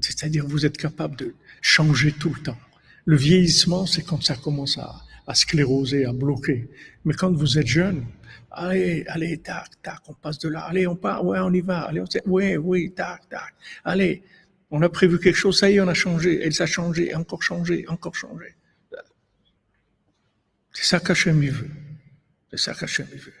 C'est-à-dire, vous êtes capable de changer tout le temps. Le vieillissement, c'est quand ça commence à, à scléroser, à bloquer. Mais quand vous êtes jeune, Allez, allez, tac, tac, on passe de là. Allez, on part, ouais, on y va. Allez, on oui, oui, tac, tac. Allez, on a prévu quelque chose, ça y est, on a changé. Elle s'est changé, encore changé, encore changé. C'est ça qu'Hachem veut. C'est ça qu'Hachem veut.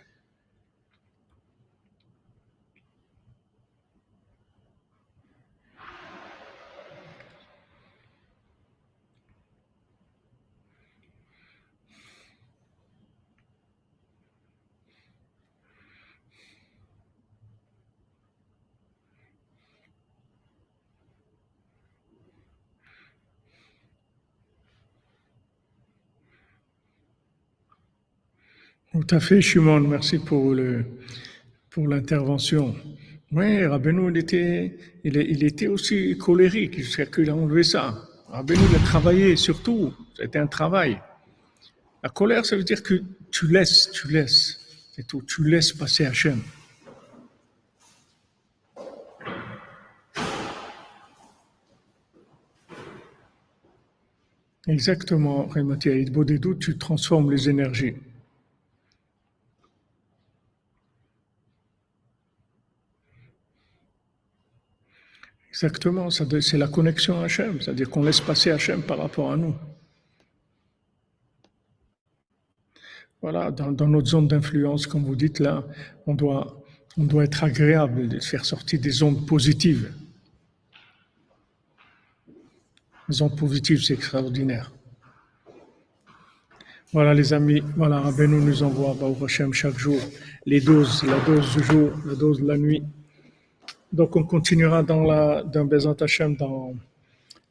Tout à fait, Shimon, merci pour le pour l'intervention. Oui, Rabbeinu, il était, il, était aussi colérique jusqu'à qu'il a enlevé ça. Rabbeinu, il a travaillé surtout, c'était un travail. La colère, ça veut dire que tu laisses, tu laisses, c'est tout, tu laisses passer Hachem. Exactement, Rématia. doutes, tu transformes les énergies. Exactement, c'est la connexion à Hachem, c'est-à-dire qu'on laisse passer Hachem par rapport à nous. Voilà, dans, notre zone d'influence, comme vous dites là, on doit, on doit être agréable, de faire sortir des ondes positives. Les ondes positives, c'est extraordinaire. Voilà les amis, voilà, Rabbeinu nous envoie, au Hachem, chaque jour, les doses, la dose du jour, la dose de la nuit. Donc, on continuera dans la, dans Bezant Hashem, dans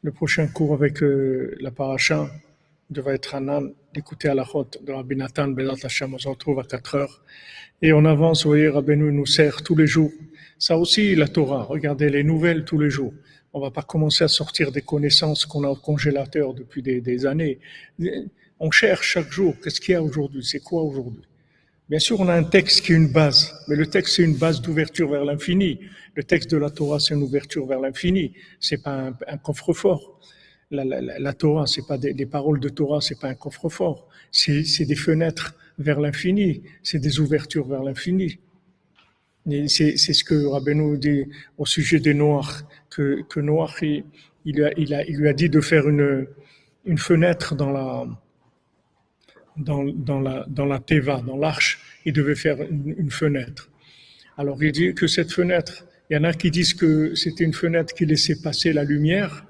le prochain cours avec euh, la paracha un âne d'écouter à la route de Rabbi Nathan, Bezat Hashem, on se retrouve à 4 heures. Et on avance, vous voyez, Rabbeinu nous sert tous les jours. Ça aussi, la Torah, regardez les nouvelles tous les jours. On va pas commencer à sortir des connaissances qu'on a au congélateur depuis des, des années. On cherche chaque jour, qu'est-ce qu'il y a aujourd'hui, c'est quoi aujourd'hui? Bien sûr, on a un texte qui est une base, mais le texte c'est une base d'ouverture vers l'infini. Le texte de la Torah c'est une ouverture vers l'infini. C'est pas un, coffre-fort. La, la, la, Torah, c'est pas des, les paroles de Torah, c'est pas un coffre-fort. C'est des fenêtres vers l'infini. C'est des ouvertures vers l'infini. C'est ce que Rabbeinu dit au sujet des Noirs, que, Noir, il, lui a dit de faire une fenêtre dans la, dans, la, Teva, dans l'arche, il devait faire une, fenêtre. Alors il dit que cette fenêtre, il y en a qui disent que c'était une fenêtre qui laissait passer la lumière,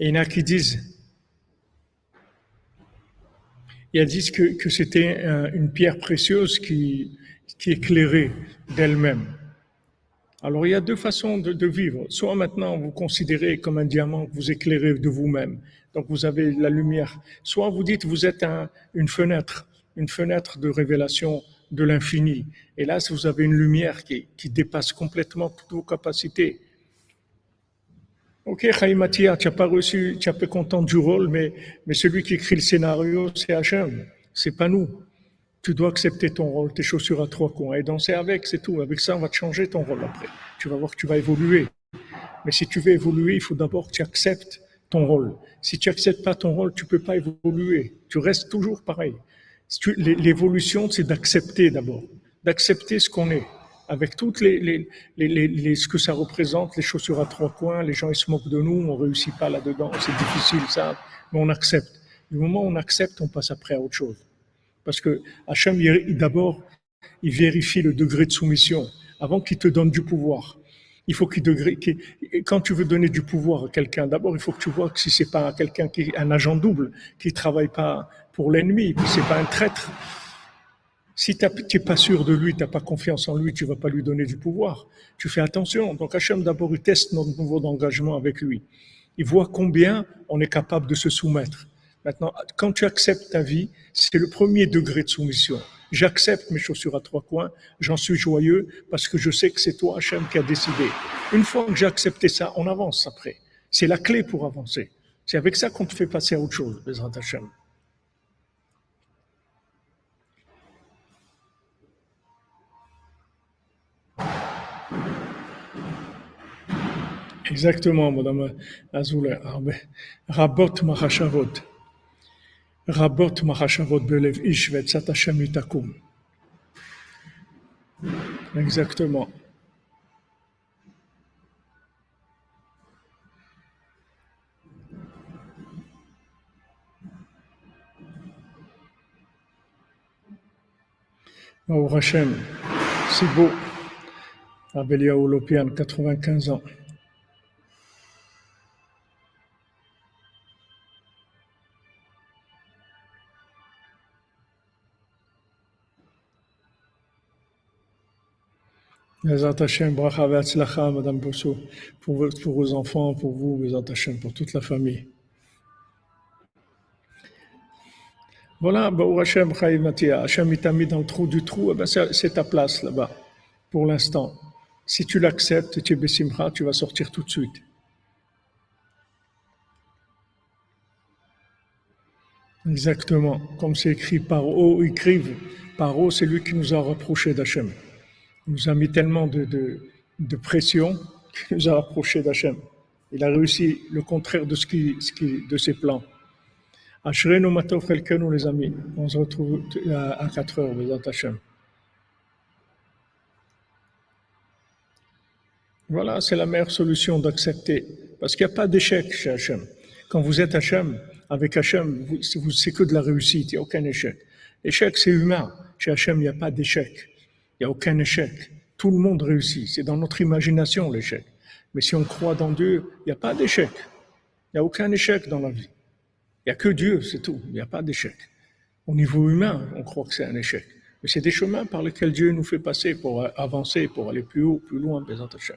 et il y en a qui disent, y que, que c'était une pierre précieuse qui, qui éclairait d'elle-même. Alors il y a deux façons de, de, vivre. Soit maintenant vous considérez comme un diamant que vous éclairez de vous-même, donc vous avez la lumière. Soit vous dites vous êtes un, une fenêtre, une fenêtre de révélation de l'infini. Et là, vous avez une lumière qui, qui dépasse complètement toutes vos capacités. Ok, Chaïmatia, tu n'as pas reçu, tu n'as pas content du rôle, mais, mais celui qui écrit le scénario, c'est Hachem, c'est pas nous. Tu dois accepter ton rôle, tes chaussures à trois coins et danser avec, c'est tout. Avec ça, on va te changer ton rôle après. Tu vas voir que tu vas évoluer. Mais si tu veux évoluer, il faut d'abord que tu acceptes ton rôle. Si tu acceptes pas ton rôle, tu peux pas évoluer. Tu restes toujours pareil. L'évolution, c'est d'accepter d'abord, d'accepter ce qu'on est, avec toutes les, les, les, les, ce que ça représente, les chaussures à trois coins, les gens ils se moquent de nous, on réussit pas là-dedans, c'est difficile ça, mais on accepte. Du moment où on accepte, on passe après à autre chose. Parce que Hachem, d'abord, il vérifie le degré de soumission avant qu'il te donne du pouvoir il faut qu'il degré, quand tu veux donner du pouvoir à quelqu'un, d'abord il faut que tu vois que si c'est pas quelqu'un qui un agent double, qui travaille pas pour l'ennemi, puis c'est pas un traître. Si tu n'es pas sûr de lui, tu n'as pas confiance en lui, tu vas pas lui donner du pouvoir. Tu fais attention. Donc Hachem d'abord il teste notre niveau d'engagement avec lui. Il voit combien on est capable de se soumettre. Maintenant, quand tu acceptes ta vie, c'est le premier degré de soumission. J'accepte mes chaussures à trois coins, j'en suis joyeux parce que je sais que c'est toi, Hachem, qui a décidé. Une fois que j'ai accepté ça, on avance après. C'est la clé pour avancer. C'est avec ça qu'on te fait passer à autre chose, Bezrat Hachem. Exactement, Madame Azoulay. Rabot Mahashavot. רבות מחשבות בלב איש ועצת השם היא תקום. Exactement. Baruch Hashem, c'est beau. Abelia Olopian, 95 ans. Hashem, bracha ve'atzlacha, Madame Bosso, pour, pour vos enfants, pour vous, Bezat Hashem, pour toute la famille. Voilà, Baou Hashem, Chaim Matia, Hashem t'a mis dans le trou du trou, eh ben c'est ta place là-bas, pour l'instant. Si tu l'acceptes, tu es tu vas sortir tout de suite. Exactement, comme c'est écrit par O, écrivent. Par O, c'est lui qui nous a rapprochés d'Hachem nous a mis tellement de, de, de pression qu'il nous a rapprochés d'Hachem. Il a réussi le contraire de, ce qui, ce qui, de ses plans. Ashrenu matov nous les amis. On se retrouve à 4 heures, Bézat Hachem. Voilà, c'est la meilleure solution d'accepter. Parce qu'il n'y a pas d'échec chez Hachem. Quand vous êtes Hachem, avec Hachem, c'est que de la réussite, il n'y a aucun échec. L'échec, c'est humain. Chez Hachem, il n'y a pas d'échec. Il n'y a aucun échec. Tout le monde réussit. C'est dans notre imagination l'échec. Mais si on croit dans Dieu, il n'y a pas d'échec. Il n'y a aucun échec dans la vie. Il n'y a que Dieu, c'est tout. Il n'y a pas d'échec. Au niveau humain, on croit que c'est un échec. Mais c'est des chemins par lesquels Dieu nous fait passer pour avancer, pour aller plus haut, plus loin, Bézat Hachem.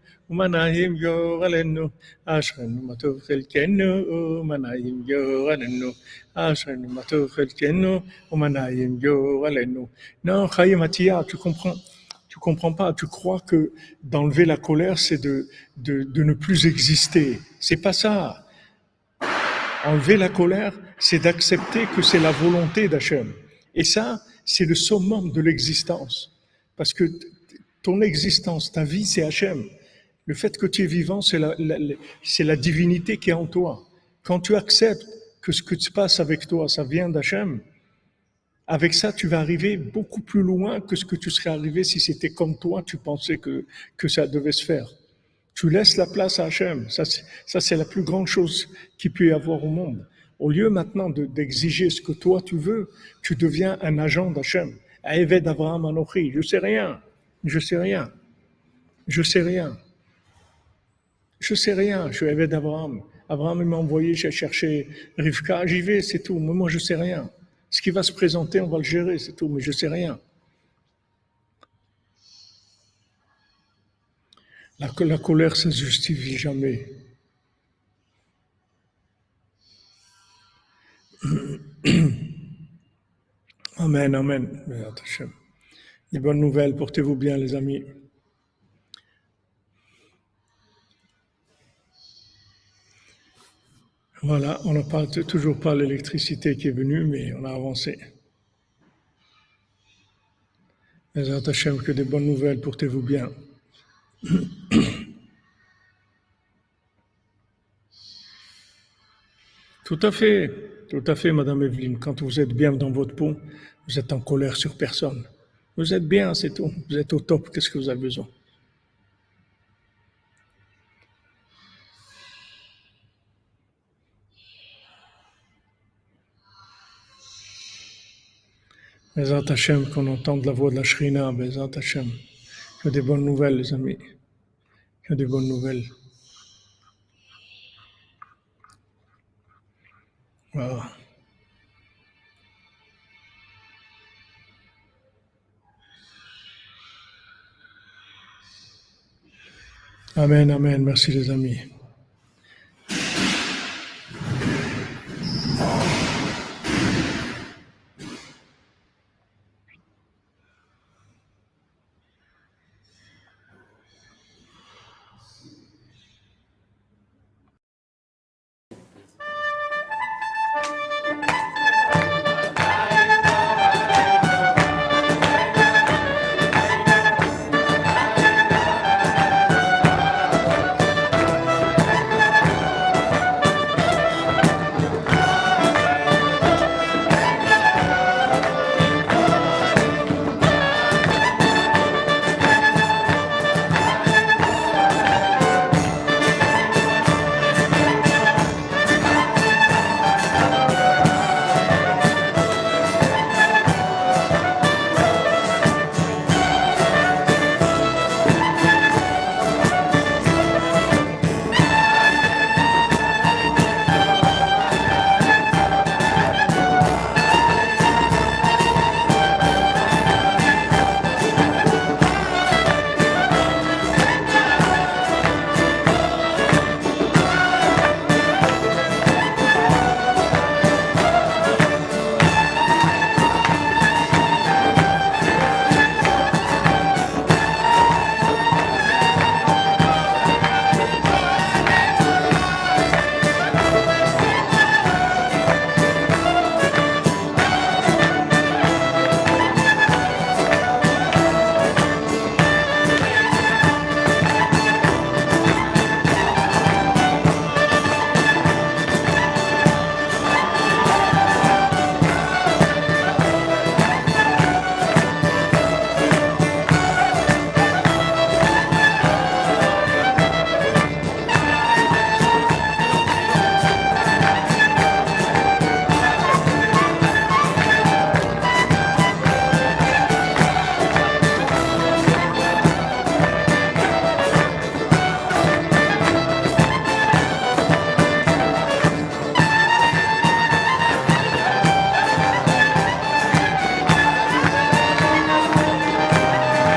ומנעים גורלנו, אשרינו מה טוב חלקנו, ומנעים גורלנו, אשרינו מה טוב חלקנו, ומנעים גורלנו. Non, Chaim Atiyah, tu comprends, tu comprends pas, tu crois que d'enlever la colère, c'est de, de, de ne plus exister. C'est pas ça. Enlever la colère, c'est d'accepter que c'est la volonté d'Hachem. Et ça, c'est le summum de l'existence. Parce que ton existence, ta vie, c'est Hachem. Le fait que tu es vivant, c'est la, divinité qui est en toi. Quand tu acceptes que ce que se passe avec toi, ça vient d'Hachem, avec ça, tu vas arriver beaucoup plus loin que ce que tu serais arrivé si c'était comme toi, tu pensais que, ça devait se faire. Tu laisses la place à Hachem. Ça, c'est, la plus grande chose qu'il peut y avoir au monde. Au lieu maintenant de, d'exiger ce que toi tu veux, tu deviens un agent d'Hachem. Eved Abraham Anochi, je sais rien. Je sais rien. Je sais rien. Je sais rien. Je suis d'Abraham. Abraham m'a envoyé chercher Rivka, j'y vais, c'est tout. Mais moi, je sais rien. Ce qui va se présenter, on va le gérer, c'est tout. Mais je sais rien. La, colère, ne se justifie jamais. (coughs) Amen, amen. Des bonnes nouvelles, portez-vous bien, les amis. Voilà, on n'a pas, toujours pas l'électricité qui est venue, mais on a avancé. Mais Hachem, que des bonnes nouvelles, portez-vous bien. (coughs) Tout à fait, tout à fait, Madame Evelyne. Quand vous êtes bien dans votre peau, vous êtes en colère sur personne. Vous êtes bien, c'est tout. Vous êtes au top. Qu'est-ce que vous avez besoin? Bezat Hashem, qu'on entende la voix de la Shrina, Bezat Hashem. Que des bonnes nouvelles, les amis. Que des bonnes nouvelles. Voilà. Amen, amen. Merci les amis.